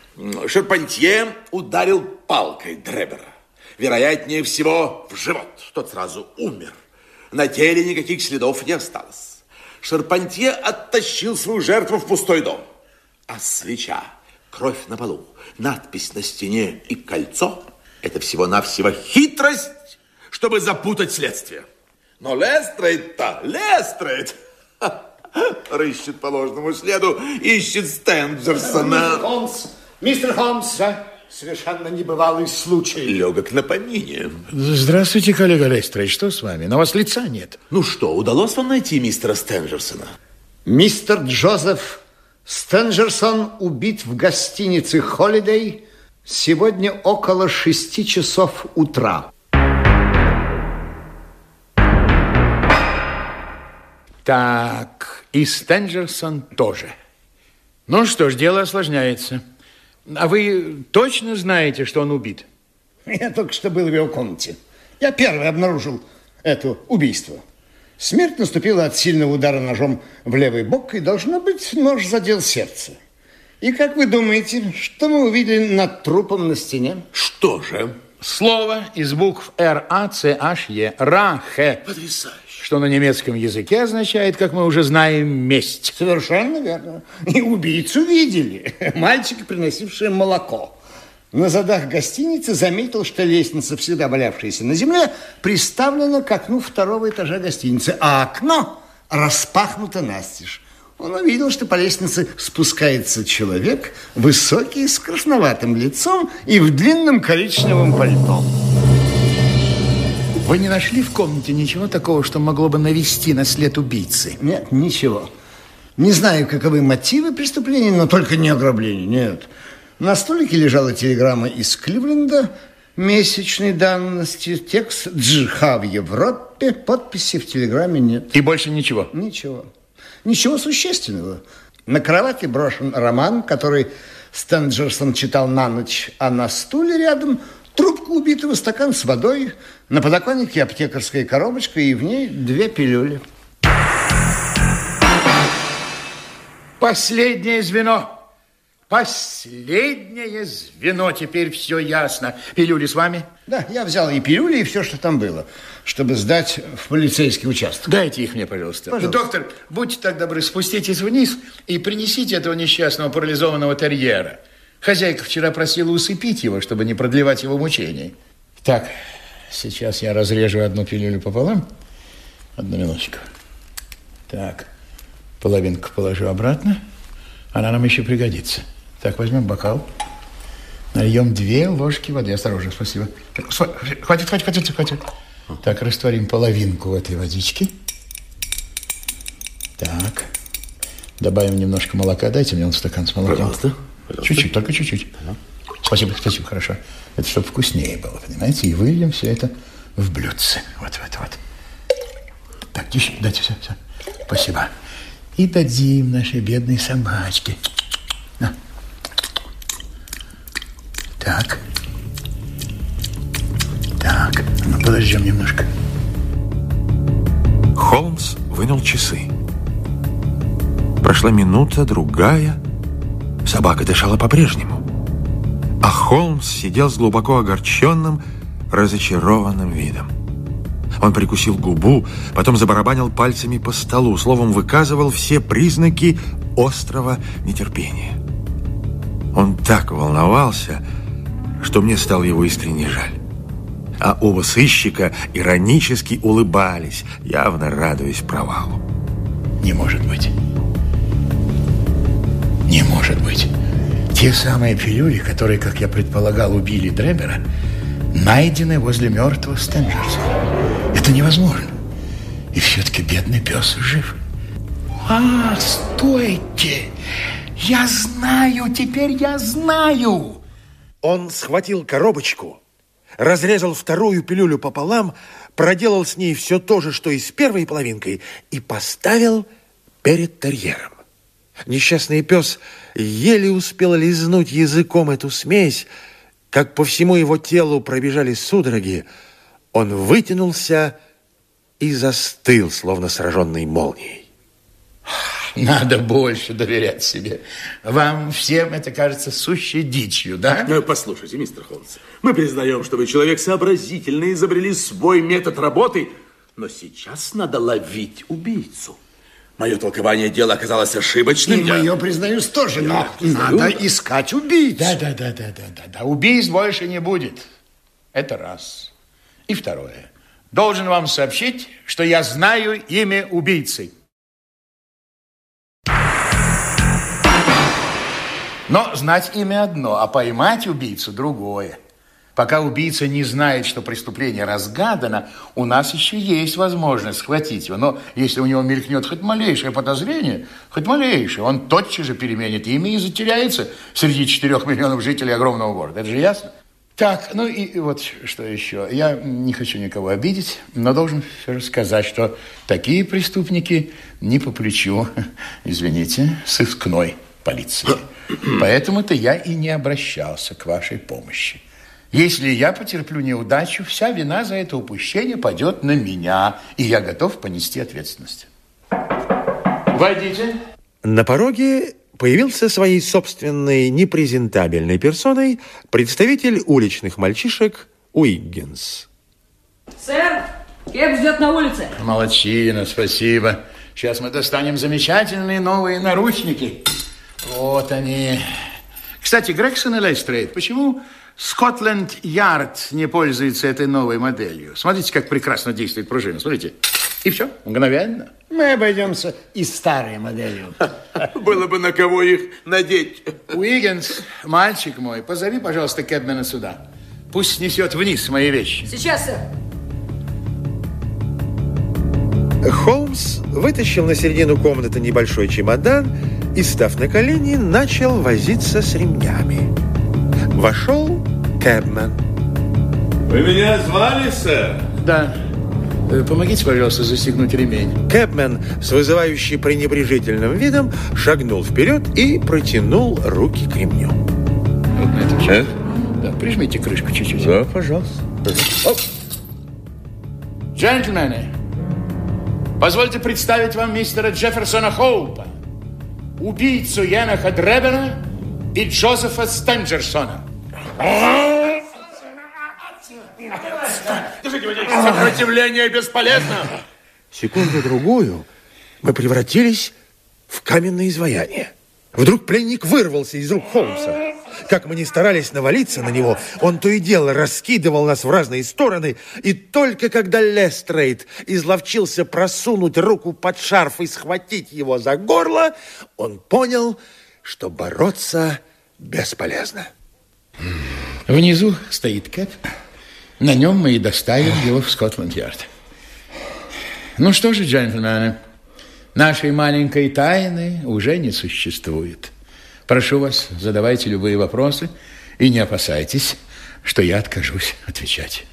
Шарпантье ударил палкой Дребера. Вероятнее всего, в живот. Тот сразу умер. На теле никаких следов не осталось. Шарпантье оттащил свою жертву в пустой дом. А свеча, кровь на полу, надпись на стене и кольцо – это всего-навсего хитрость, чтобы запутать следствие. Но Лестрейд-то, Лестрейд, <laughs> рыщет по ложному следу, ищет Стенджерсона. Мистер Холмс, мистер Холмс, да? Совершенно небывалый случай. Легок на помине. Здравствуйте, коллега Лестрейд, что с вами? На вас лица нет. Ну что, удалось вам найти мистера Стенджерсона? Мистер Джозеф Стенджерсон убит в гостинице «Холидей» сегодня около шести часов утра. Так, и Стенджерсон тоже. Ну что ж, дело осложняется. А вы точно знаете, что он убит? Я только что был в его комнате. Я первый обнаружил это убийство. Смерть наступила от сильного удара ножом в левый бок, и, должно быть, нож задел сердце. И как вы думаете, что мы увидели над трупом на стене? Что же? Слово из букв Р, А, Ц, H, Е. Рахе. Потрясающе. Что на немецком языке означает, как мы уже знаем, месть. Совершенно верно. И убийцу видели. <laughs> Мальчик, приносивший молоко на задах гостиницы заметил, что лестница, всегда валявшаяся на земле, приставлена к окну второго этажа гостиницы, а окно распахнуто настежь. Он увидел, что по лестнице спускается человек, высокий, с красноватым лицом и в длинном коричневом пальто. Вы не нашли в комнате ничего такого, что могло бы навести на след убийцы? Нет, ничего. Не знаю, каковы мотивы преступления, но только не ограбление, нет. На столике лежала телеграмма из Кливленда месячной давности, текст «Джиха в Европе», подписи в телеграмме нет. И больше ничего? Ничего. Ничего существенного. На кровати брошен роман, который Стенджерсон читал на ночь, а на стуле рядом трубка убитого, стакан с водой, на подоконнике аптекарская коробочка и в ней две пилюли. Последнее звено. Последнее звено, теперь все ясно. Пилюли с вами? Да, я взял и пилюли, и все, что там было, чтобы сдать в полицейский участок. Дайте их мне, пожалуйста. пожалуйста. Доктор, будьте так добры, спуститесь вниз и принесите этого несчастного парализованного терьера. Хозяйка вчера просила усыпить его, чтобы не продлевать его мучений. Так, сейчас я разрежу одну пилюлю пополам Одну минуточку. Так, половинку положу обратно. Она нам еще пригодится. Так, возьмем бокал. Нальем две ложки воды. Осторожно, спасибо. Хватит, хватит, хватит, хватит. Так, растворим половинку в этой водичке. Так. Добавим немножко молока. Дайте мне он стакан с молоком. Пожалуйста. Чуть-чуть, только чуть-чуть. Спасибо, спасибо, хорошо. Это чтобы вкуснее было, понимаете? И выльем все это в блюдце. Вот, вот, вот. Так, тише, дайте все, все. Спасибо. И дадим нашей бедной собачке. На. Так. Так, ну подождем немножко. Холмс вынул часы. Прошла минута, другая. Собака дышала по-прежнему. А Холмс сидел с глубоко огорченным, разочарованным видом. Он прикусил губу, потом забарабанил пальцами по столу, словом, выказывал все признаки острого нетерпения. Он так волновался, что мне стало его искренне жаль. А оба сыщика иронически улыбались, явно радуясь провалу. Не может быть. Не может быть. Те самые пилюли, которые, как я предполагал, убили Дребера, найдены возле мертвого Стенджерса. Это невозможно. И все-таки бедный пес жив. А, стойте! Я знаю, теперь я знаю! Он схватил коробочку, разрезал вторую пилюлю пополам, проделал с ней все то же, что и с первой половинкой, и поставил перед терьером. Несчастный пес еле успел лизнуть языком эту смесь, как по всему его телу пробежали судороги, он вытянулся и застыл, словно сраженный молнией. Надо больше доверять себе. Вам всем это кажется сущей дичью, да? Ну, послушайте, мистер Холмс, мы признаем, что вы человек сообразительный, изобрели свой метод работы, но сейчас надо ловить убийцу. Мое толкование дела оказалось ошибочным. И мое, признаюсь, тоже, но надо искать убийцу. Да, да, да, да, да, да, да. Убийств больше не будет. Это раз. И второе. Должен вам сообщить, что я знаю имя убийцы. Но знать имя одно, а поймать убийцу другое. Пока убийца не знает, что преступление разгадано, у нас еще есть возможность схватить его. Но если у него мелькнет хоть малейшее подозрение, хоть малейшее, он тотчас же переменит имя и затеряется среди четырех миллионов жителей огромного города. Это же ясно? Так, ну и вот что еще. Я не хочу никого обидеть, но должен все же сказать, что такие преступники не по плечу, <laughs> извините, сыскной полиции. Поэтому-то я и не обращался к вашей помощи. Если я потерплю неудачу, вся вина за это упущение пойдет на меня, и я готов понести ответственность. Войдите. На пороге появился своей собственной непрезентабельной персоной представитель уличных мальчишек Уиггинс. Сэр, кэб ждет на улице. Молодчина, спасибо. Сейчас мы достанем замечательные новые наручники. Вот они. Кстати, Грегсон и Лестрейд, почему Скотланд-Ярд не пользуется этой новой моделью? Смотрите, как прекрасно действует пружина. Смотрите. И все, мгновенно. Мы обойдемся и старой моделью. <laughs> Было бы на кого их надеть. Уиггинс, мальчик мой, позови, пожалуйста, Кэбмена сюда. Пусть снесет вниз мои вещи. Сейчас, сэр. Холмс вытащил на середину комнаты небольшой чемодан и, став на колени, начал возиться с ремнями. Вошел Кэбмен. Вы меня звали, сэр? Да. Э, Помогите, пожалуйста, застегнуть ремень. Кэбмен с вызывающей пренебрежительным видом шагнул вперед и протянул руки к ремню. Вот на этом э? Да, прижмите крышку чуть-чуть. Да, пожалуйста. Оп. Джентльмены, позвольте представить вам мистера Джефферсона Хоупа, убийцу Янаха Дребена и Джозефа Стенджерсона. Сопротивление бесполезно. Секунду-другую мы превратились в каменное изваяние. Вдруг пленник вырвался из рук Холмса. как мы не старались навалиться на него, он то и дело раскидывал нас в разные стороны, и только когда Лестрейд изловчился просунуть руку под шарф и схватить его за горло, он понял, что бороться бесполезно. Внизу стоит Кэп. На нем мы и доставим его в Скотланд-Ярд. Ну что же, джентльмены, нашей маленькой тайны уже не существует. Прошу вас, задавайте любые вопросы и не опасайтесь, что я откажусь отвечать.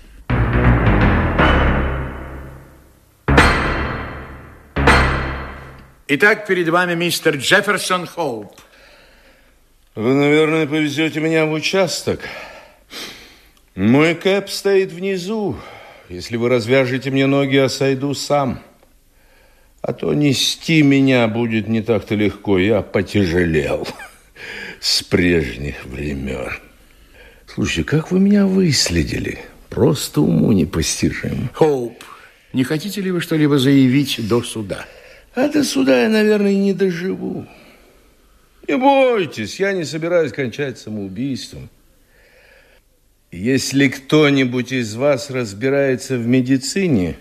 Итак, перед вами мистер Джефферсон Хоуп. Вы, наверное, повезете меня в участок. Мой кэп стоит внизу. Если вы развяжете мне ноги, я сойду сам. А то нести меня будет не так-то легко. Я потяжелел <laughs> с прежних времен. Слушай, как вы меня выследили? Просто уму непостижим. Хоуп, не хотите ли вы что-либо заявить до суда? А до суда я, наверное, не доживу. Не бойтесь, я не собираюсь кончать самоубийством. Если кто-нибудь из вас разбирается в медицине,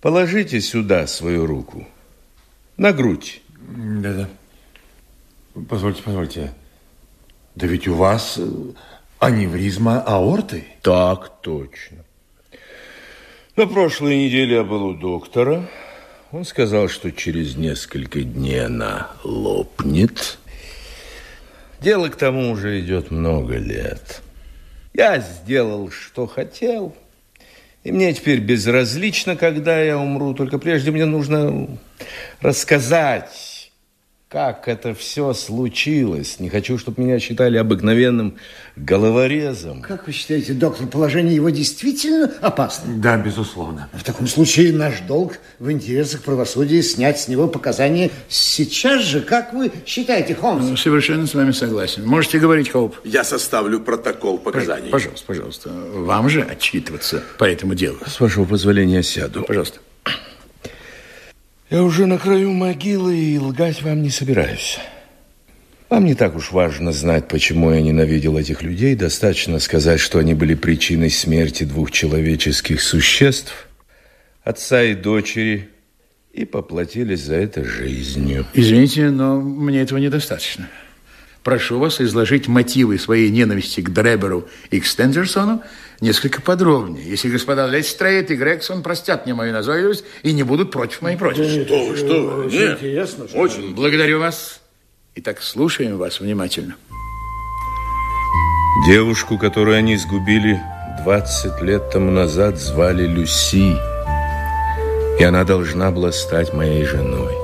положите сюда свою руку. На грудь. Да-да. Позвольте, позвольте. Да ведь у вас аневризма аорты. Так точно. На прошлой неделе я был у доктора. Он сказал, что через несколько дней она лопнет. Дело к тому уже идет много лет. Я сделал, что хотел. И мне теперь безразлично, когда я умру. Только прежде мне нужно рассказать, как это все случилось. Не хочу, чтобы меня считали обыкновенным головорезом. Как вы считаете, доктор, положение его действительно опасно? Да, безусловно. В таком случае наш долг в интересах правосудия снять с него показания сейчас же. Как вы считаете, Холмс? Ну, совершенно с вами согласен. Можете говорить, Хоуп. Я составлю протокол показаний. Пожалуйста, пожалуйста. Вам же отчитываться по этому делу. С вашего позволения сяду. Пожалуйста. Я уже на краю могилы и лгать вам не собираюсь. Вам не так уж важно знать, почему я ненавидел этих людей. Достаточно сказать, что они были причиной смерти двух человеческих существ, отца и дочери, и поплатились за это жизнью. Извините, но мне этого недостаточно. Прошу вас изложить мотивы своей ненависти к Дреберу и к Стендерсону несколько подробнее. Если господа Лестрейд и Грегсон простят мне мою назойливость и не будут против моей просьбы. Что вы, что вы? Очень Нет, интересно. что- очень. Благодарю вас. Итак, слушаем вас внимательно. Девушку, которую они сгубили 20 лет тому назад, звали Люси. И она должна была стать моей женой.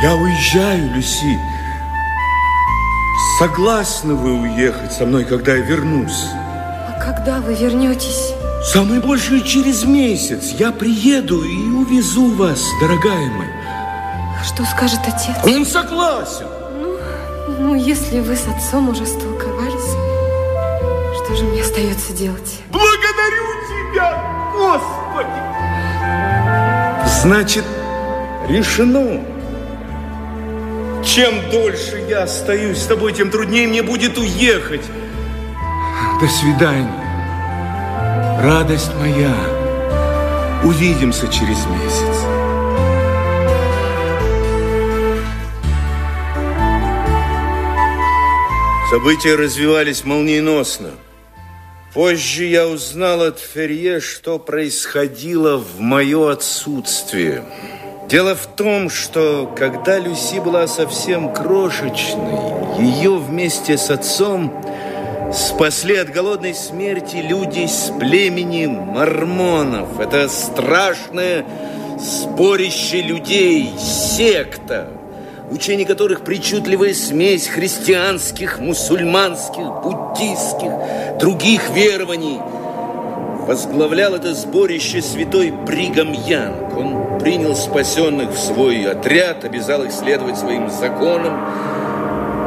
Я уезжаю, Люси. Согласны вы уехать со мной, когда я вернусь? А когда вы вернетесь? Самое большее через месяц. Я приеду и увезу вас, дорогая моя. А что скажет отец? Он согласен. Ну, если вы с отцом уже столковались, что же мне остается делать? Благодарю тебя, Господи! Значит, решено. Чем дольше я остаюсь с тобой, тем труднее мне будет уехать. До свидания. Радость моя. Увидимся через месяц. События развивались молниеносно. Позже я узнал от Ферье, что происходило в мое отсутствие. Дело в том, что когда Люси была совсем крошечной, ее вместе с отцом спасли от голодной смерти люди с племени мормонов. Это страшное сборище людей, секта, учение которых причудливая смесь христианских, мусульманских, буддийских, других верований. Возглавлял это сборище святой Бригам Янг. Он принял спасенных в свой отряд, обязал их следовать своим законам.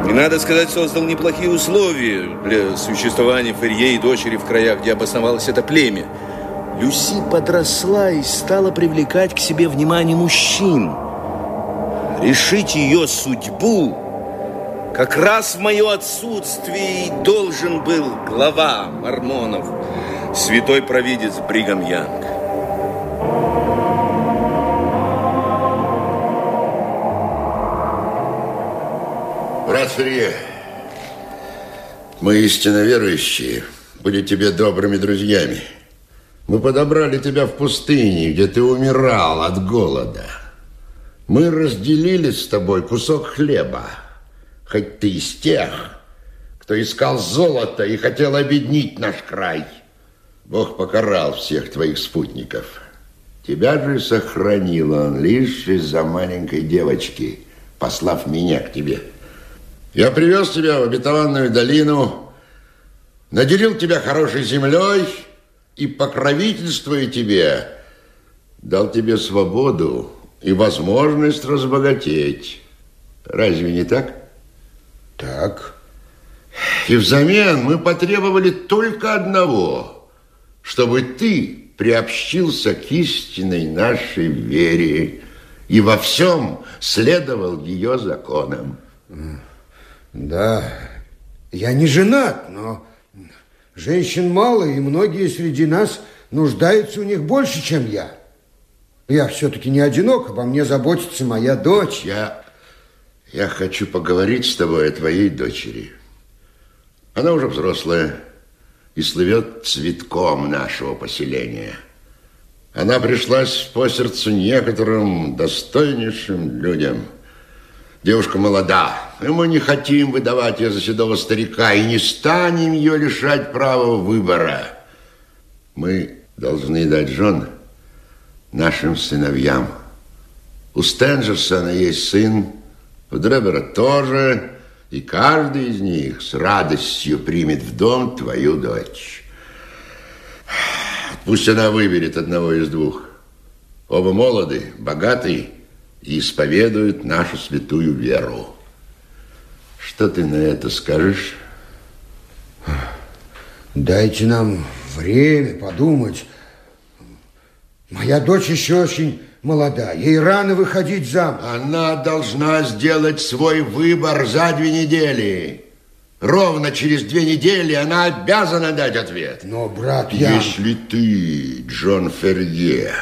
И, надо сказать, создал неплохие условия для существования Ферье и дочери в краях, где обосновалось это племя. Люси подросла и стала привлекать к себе внимание мужчин. Решить ее судьбу как раз в мое отсутствие и должен был глава мормонов, святой провидец Бригам Янг. Брат Ферье, мы истинно верующие, были тебе добрыми друзьями. Мы подобрали тебя в пустыне, где ты умирал от голода. Мы разделили с тобой кусок хлеба, хоть ты из тех, кто искал золото и хотел обеднить наш край. Бог покарал всех твоих спутников. Тебя же сохранил он лишь из-за маленькой девочки, послав меня к тебе. Я привез тебя в обетованную долину, наделил тебя хорошей землей и, покровительствуя тебе, дал тебе свободу и возможность разбогатеть. Разве не так? Так. И взамен мы потребовали только одного, чтобы ты приобщился к истинной нашей вере и во всем следовал ее законам. Да, я не женат, но женщин мало, и многие среди нас нуждаются у них больше, чем я. Я все-таки не одинок, обо мне заботится моя дочь. Я, я хочу поговорить с тобой о твоей дочери. Она уже взрослая и слывет цветком нашего поселения. Она пришлась по сердцу некоторым достойнейшим людям. Девушка молода, и мы не хотим выдавать ее за седого старика и не станем ее лишать права выбора. Мы должны дать жен нашим сыновьям. У Стенджерсона есть сын, у Дребера тоже, и каждый из них с радостью примет в дом твою дочь. Пусть она выберет одного из двух. Оба молоды, богаты и исповедуют нашу святую веру. Что ты на это скажешь? Дайте нам время подумать. Моя дочь еще очень молода. Ей рано выходить замуж. Она должна сделать свой выбор за две недели. Ровно через две недели она обязана дать ответ. Но, брат, я... Если ты, Джон Ферье,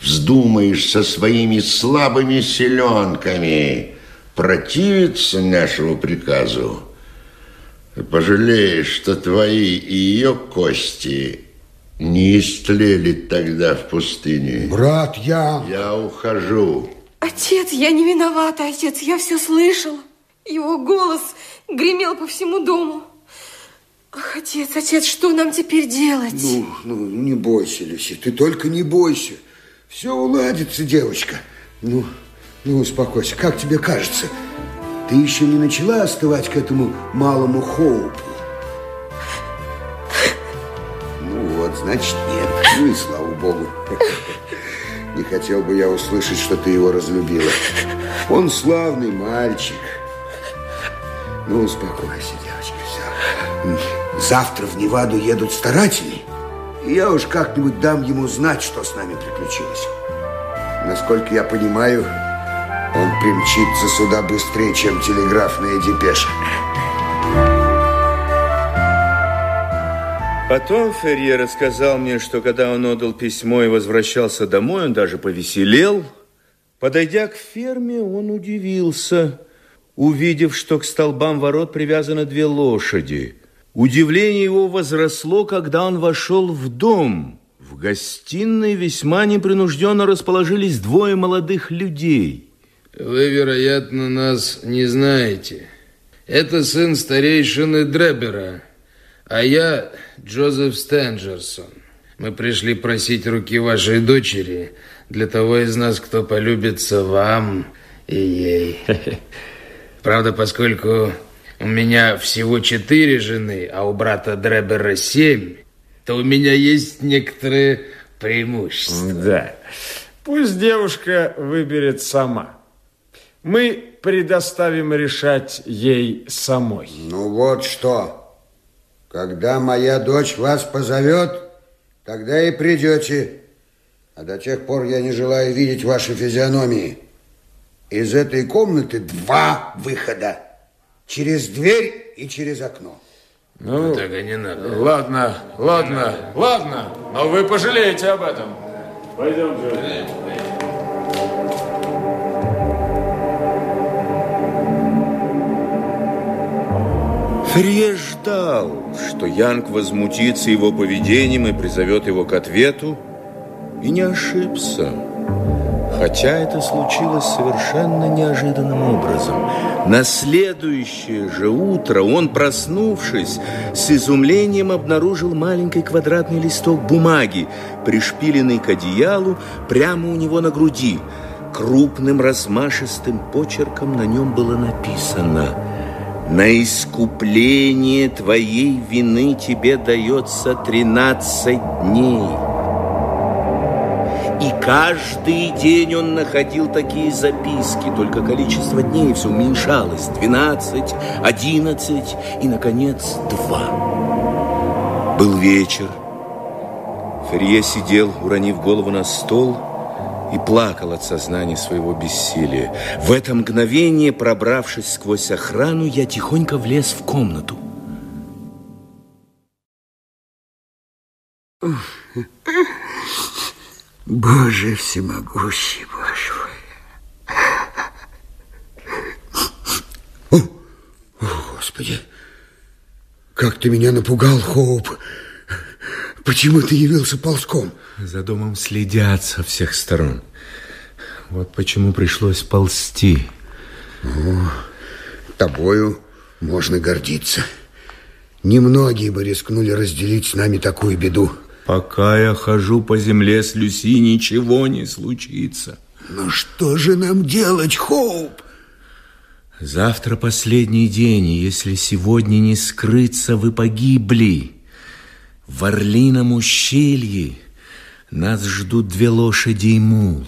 вздумаешь со своими слабыми селенками противиться нашему приказу, пожалеешь, что твои и ее кости не истлели тогда в пустыне. Брат, я... Я ухожу. Отец, я не виновата, отец, я все слышала. Его голос гремел по всему дому. Ах, отец, отец, что нам теперь делать? Ну, ну, не бойся, Люси, ты только не бойся. Все уладится, девочка. Ну, ну, успокойся. Как тебе кажется, ты еще не начала остывать к этому малому Хоупу? Вот, значит, нет. Ну и слава богу. Не хотел бы я услышать, что ты его разлюбила. Он славный мальчик. Ну, успокойся, девочка, все. Завтра в Неваду едут старатели. Я уж как-нибудь дам ему знать, что с нами приключилось. Насколько я понимаю, он примчится сюда быстрее, чем телеграфная депеша. Потом Ферье рассказал мне, что когда он отдал письмо и возвращался домой, он даже повеселел. Подойдя к ферме, он удивился, увидев, что к столбам ворот привязаны две лошади. Удивление его возросло, когда он вошел в дом. В гостиной весьма непринужденно расположились двое молодых людей. Вы, вероятно, нас не знаете. Это сын старейшины Дребера, а я Джозеф Стенджерсон. Мы пришли просить руки вашей дочери для того из нас, кто полюбится вам и ей. <laughs> Правда, поскольку у меня всего четыре жены, а у брата Дребера семь, то у меня есть некоторые преимущества. Да. Пусть девушка выберет сама. мы предоставим решать ей самой. Ну вот что. Когда моя дочь вас позовет, тогда и придете. А до тех пор я не желаю видеть ваши физиономии. Из этой комнаты два выхода. Через дверь и через окно. Ну, так и не надо. Ладно, ладно, ладно, но вы пожалеете об этом. Пойдем, Джо. Ферье ждал, что Янг возмутится его поведением и призовет его к ответу, и не ошибся. Хотя это случилось совершенно неожиданным образом. На следующее же утро он, проснувшись, с изумлением обнаружил маленький квадратный листок бумаги, пришпиленный к одеялу прямо у него на груди. Крупным размашистым почерком на нем было написано «На искупление твоей вины тебе дается тринадцать дней». И каждый день он находил такие записки, только количество дней все уменьшалось. 12, 11 и, наконец, 2. Был вечер. Ферье сидел, уронив голову на стол, и плакал от сознания своего бессилия. В это мгновение, пробравшись сквозь охрану, я тихонько влез в комнату. Боже всемогущий, Боже Господи, как ты меня напугал, Хоуп. Почему ты явился ползком? За домом следят со всех сторон. Вот почему пришлось ползти. О, тобою можно гордиться. Немногие бы рискнули разделить с нами такую беду. Пока я хожу по земле с Люси, ничего не случится. Ну что же нам делать, Хоуп? Завтра последний день, и если сегодня не скрыться, вы погибли. В Орлином ущелье нас ждут две лошади и мул.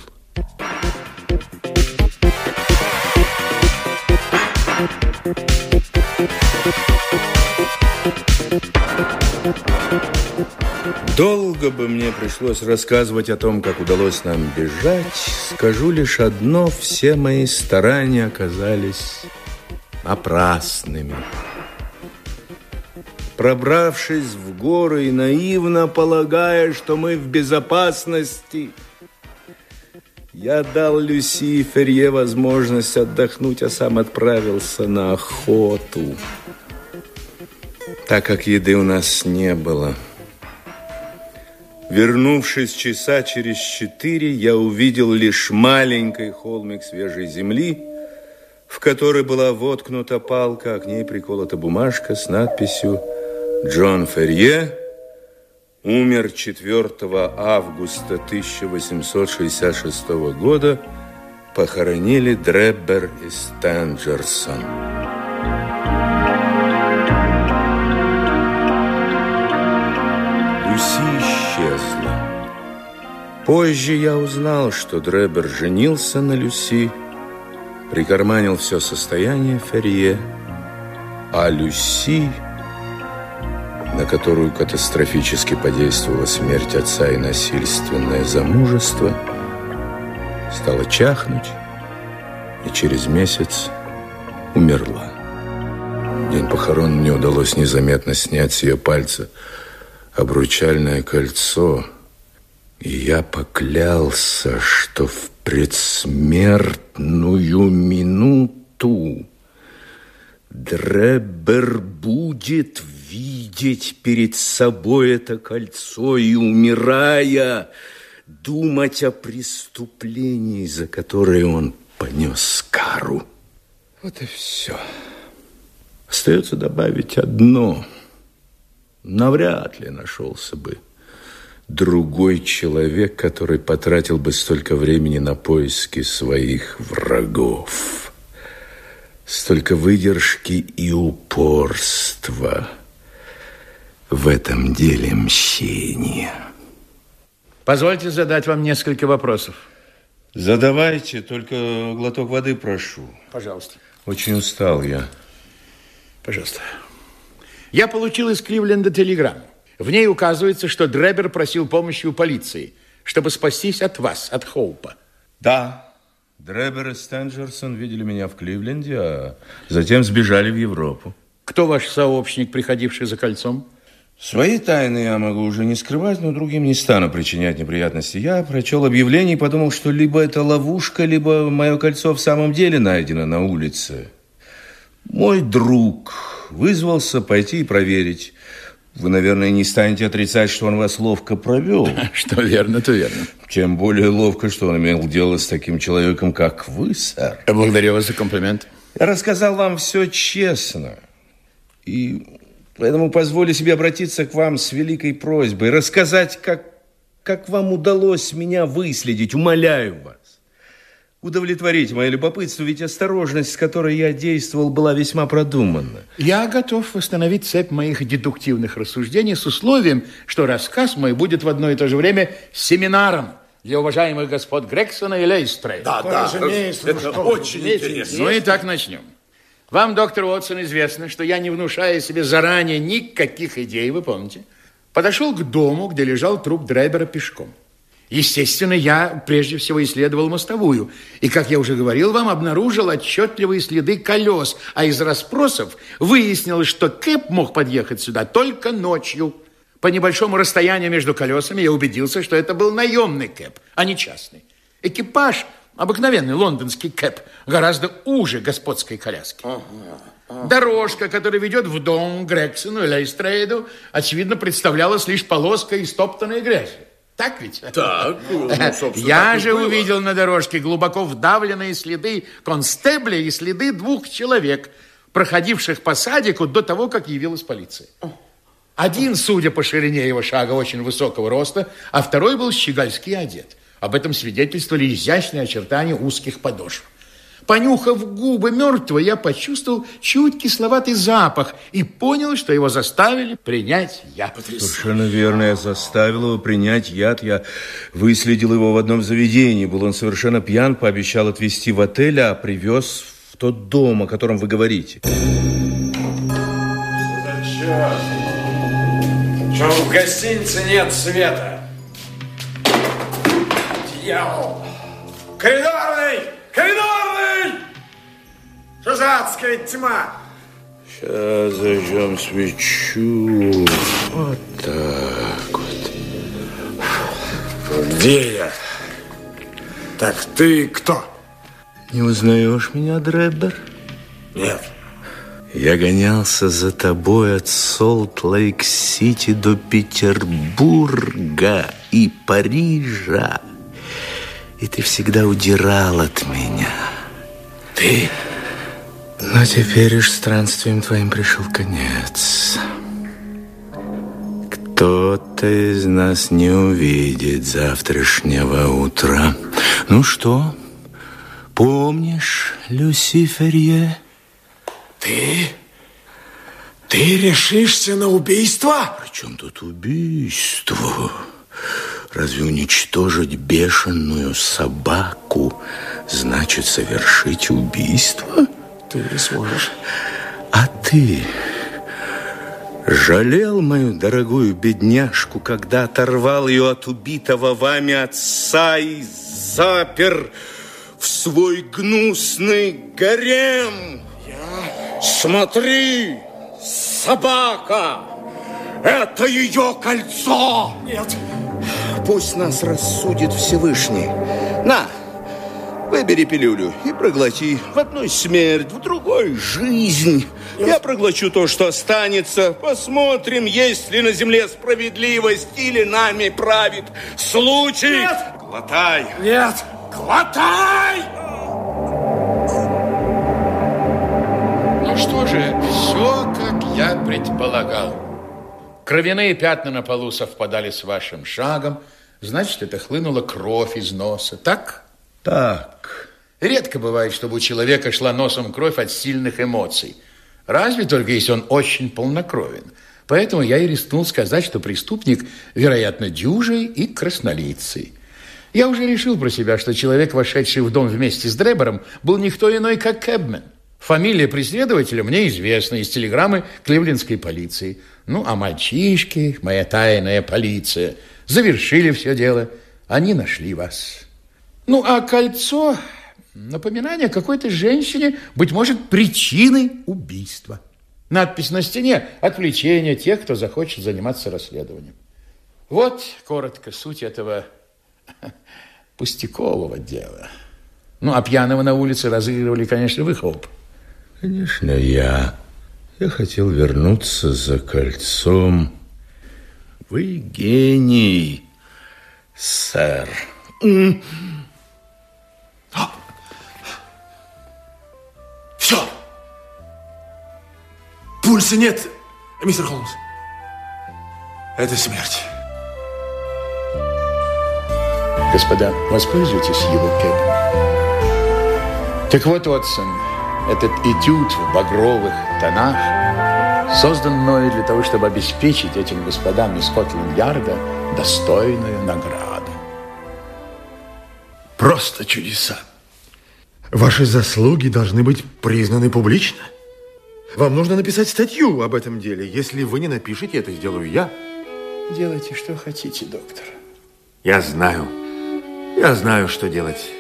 Долго бы мне пришлось рассказывать о том, как удалось нам бежать. Скажу лишь одно, все мои старания оказались напрасными. Пробравшись в горы и наивно полагая, что мы в безопасности, я дал Люси возможность отдохнуть, а сам отправился на охоту. Так как еды у нас не было – Вернувшись часа через четыре, я увидел лишь маленький холмик свежей земли, в которой была воткнута палка, а к ней приколота бумажка с надписью «Джон Ферье умер 4 августа 1866 года, похоронили Дреббер и Стенджерсон». Люси исчезла. Позже я узнал, что Дребер женился на Люси, прикарманил все состояние Ферье, а Люси, на которую катастрофически подействовала смерть отца и насильственное замужество, стала чахнуть и через месяц умерла. День похорон мне удалось незаметно снять с ее пальца обручальное кольцо, и я поклялся, что в предсмертную минуту Дребер будет видеть перед собой это кольцо и, умирая, думать о преступлении, за которое он понес кару. Вот и все. Остается добавить одно – навряд ли нашелся бы другой человек, который потратил бы столько времени на поиски своих врагов. Столько выдержки и упорства в этом деле мщения. Позвольте задать вам несколько вопросов. Задавайте, только глоток воды прошу. Пожалуйста. Очень устал я. Пожалуйста. Я получил из Кливленда телеграмму. В ней указывается, что Дребер просил помощи у полиции, чтобы спастись от вас, от Хоупа. Да, Дребер и Стенджерсон видели меня в Кливленде, а затем сбежали в Европу. Кто ваш сообщник, приходивший за кольцом? Свои тайны я могу уже не скрывать, но другим не стану причинять неприятности. Я прочел объявление и подумал, что либо это ловушка, либо мое кольцо в самом деле найдено на улице. Мой друг вызвался пойти и проверить. Вы, наверное, не станете отрицать, что он вас ловко провел. <laughs> Что верно, то верно. Тем более ловко, что он имел дело с таким человеком, как вы, сэр. Благодарю вас за комплимент. Я рассказал вам все честно. И поэтому позволю себе обратиться к вам с великой просьбой, рассказать, как, как вам удалось меня выследить. Умоляю вас. Удовлетворите мое любопытство, ведь осторожность, с которой я действовал, была весьма продуманна. Я готов восстановить цепь моих дедуктивных рассуждений с условием, что рассказ мой будет в одно и то же время семинаром для уважаемых господ Грексона и Лейстрей. Да, да, разумеется. Это очень интересно. Ну и так начнем. Вам, доктор Уотсон, известно, что я, не внушая себе заранее никаких идей, вы помните, подошел к дому, где лежал труп Драйбера пешком. Естественно, я прежде всего исследовал мостовую. И, как я уже говорил вам, обнаружил отчетливые следы колес. А из расспросов выяснилось, что Кэп мог подъехать сюда только ночью. По небольшому расстоянию между колесами я убедился, что это был наемный Кэп, а не частный. Экипаж, обыкновенный лондонский Кэп, гораздо уже господской коляски. Дорожка, которая ведет в дом Грексону и Лейстрейду, очевидно, представлялась лишь полоской истоптанной грязи. Так ведь? Так, ну, собственно, Я так же было. увидел на дорожке глубоко вдавленные следы констебля и следы двух человек, проходивших по садику до того, как явилась полиция. Один, судя по ширине его шага, очень высокого роста, а второй был щегольски одет. Об этом свидетельствовали изящные очертания узких подошв. Понюхав губы мертвого, я почувствовал чуть кисловатый запах и понял, что его заставили принять яд. Совершенно верно. Я заставил его принять яд. Я выследил его в одном заведении. Был он совершенно пьян, пообещал отвезти в отель, а привез в тот дом, о котором вы говорите. Что в гостинице нет света? Дьявол! Коридорный! Коридорный! Адская тьма? Сейчас зажжем свечу. Вот так вот. Где я? Так ты кто? Не узнаешь меня, Дреббер? Нет. Я гонялся за тобой от Солт-Лейк-Сити до Петербурга и Парижа. И ты всегда удирал от меня. Ты? Но теперь уж странствием твоим пришел конец. Кто-то из нас не увидит завтрашнего утра. Ну что, помнишь Люсиферье? Ты? Ты решишься на убийство? При чем тут убийство? Разве уничтожить бешеную собаку значит совершить убийство? Ты не сможешь. А ты жалел мою дорогую бедняжку, когда оторвал ее от убитого вами отца и запер в свой гнусный гарем? Смотри, собака! Это ее кольцо! Нет. Пусть нас рассудит Всевышний. На, выбери пилюлю и проглоти. В одной смерть, в другой жизнь. Я проглочу то, что останется. Посмотрим, есть ли на земле справедливость или нами правит случай. Нет. Глотай. Нет. Глотай! Ну что же, все, как я предполагал. Кровяные пятна на полу совпадали с вашим шагом. Значит, это хлынула кровь из носа. Так? Так. Редко бывает, чтобы у человека шла носом кровь от сильных эмоций. Разве только если он очень полнокровен. Поэтому я и рискнул сказать, что преступник, вероятно, дюжий и краснолицый. Я уже решил про себя, что человек, вошедший в дом вместе с Дребером, был никто иной, как Кэбмен. Фамилия преследователя мне известна из телеграммы кливлендской полиции. Ну, а мальчишки, моя тайная полиция, завершили все дело. Они нашли вас. Ну, а кольцо напоминание какой-то женщине, быть может, причиной убийства. Надпись на стене – отвлечение тех, кто захочет заниматься расследованием. Вот, коротко, суть этого пустякового дела. Ну, а пьяного на улице разыгрывали, конечно, вы, Хоуп. Конечно, я. Я хотел вернуться за кольцом. Вы гений, сэр. Все. Пульса нет, мистер Холмс. Это смерть. Господа, воспользуйтесь его кепом. Так вот, Уотсон, этот этюд в багровых тонах создан мною для того, чтобы обеспечить этим господам из Скотланд-Ярда достойную награду. Просто чудеса. Ваши заслуги должны быть признаны публично. Вам нужно написать статью об этом деле. Если вы не напишете, это сделаю я. Делайте, что хотите, доктор. Я знаю. Я знаю, что делать.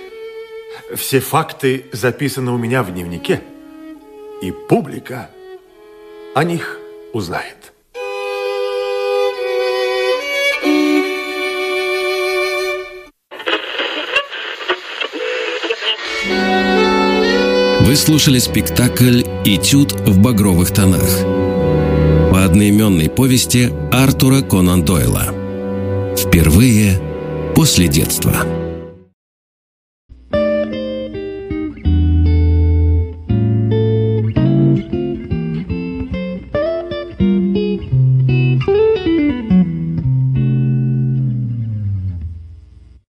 Все факты записаны у меня в дневнике. И публика о них узнает. Вы слушали спектакль «Этюд в багровых тонах» по одноименной повести Артура Конан Дойла. Впервые после детства.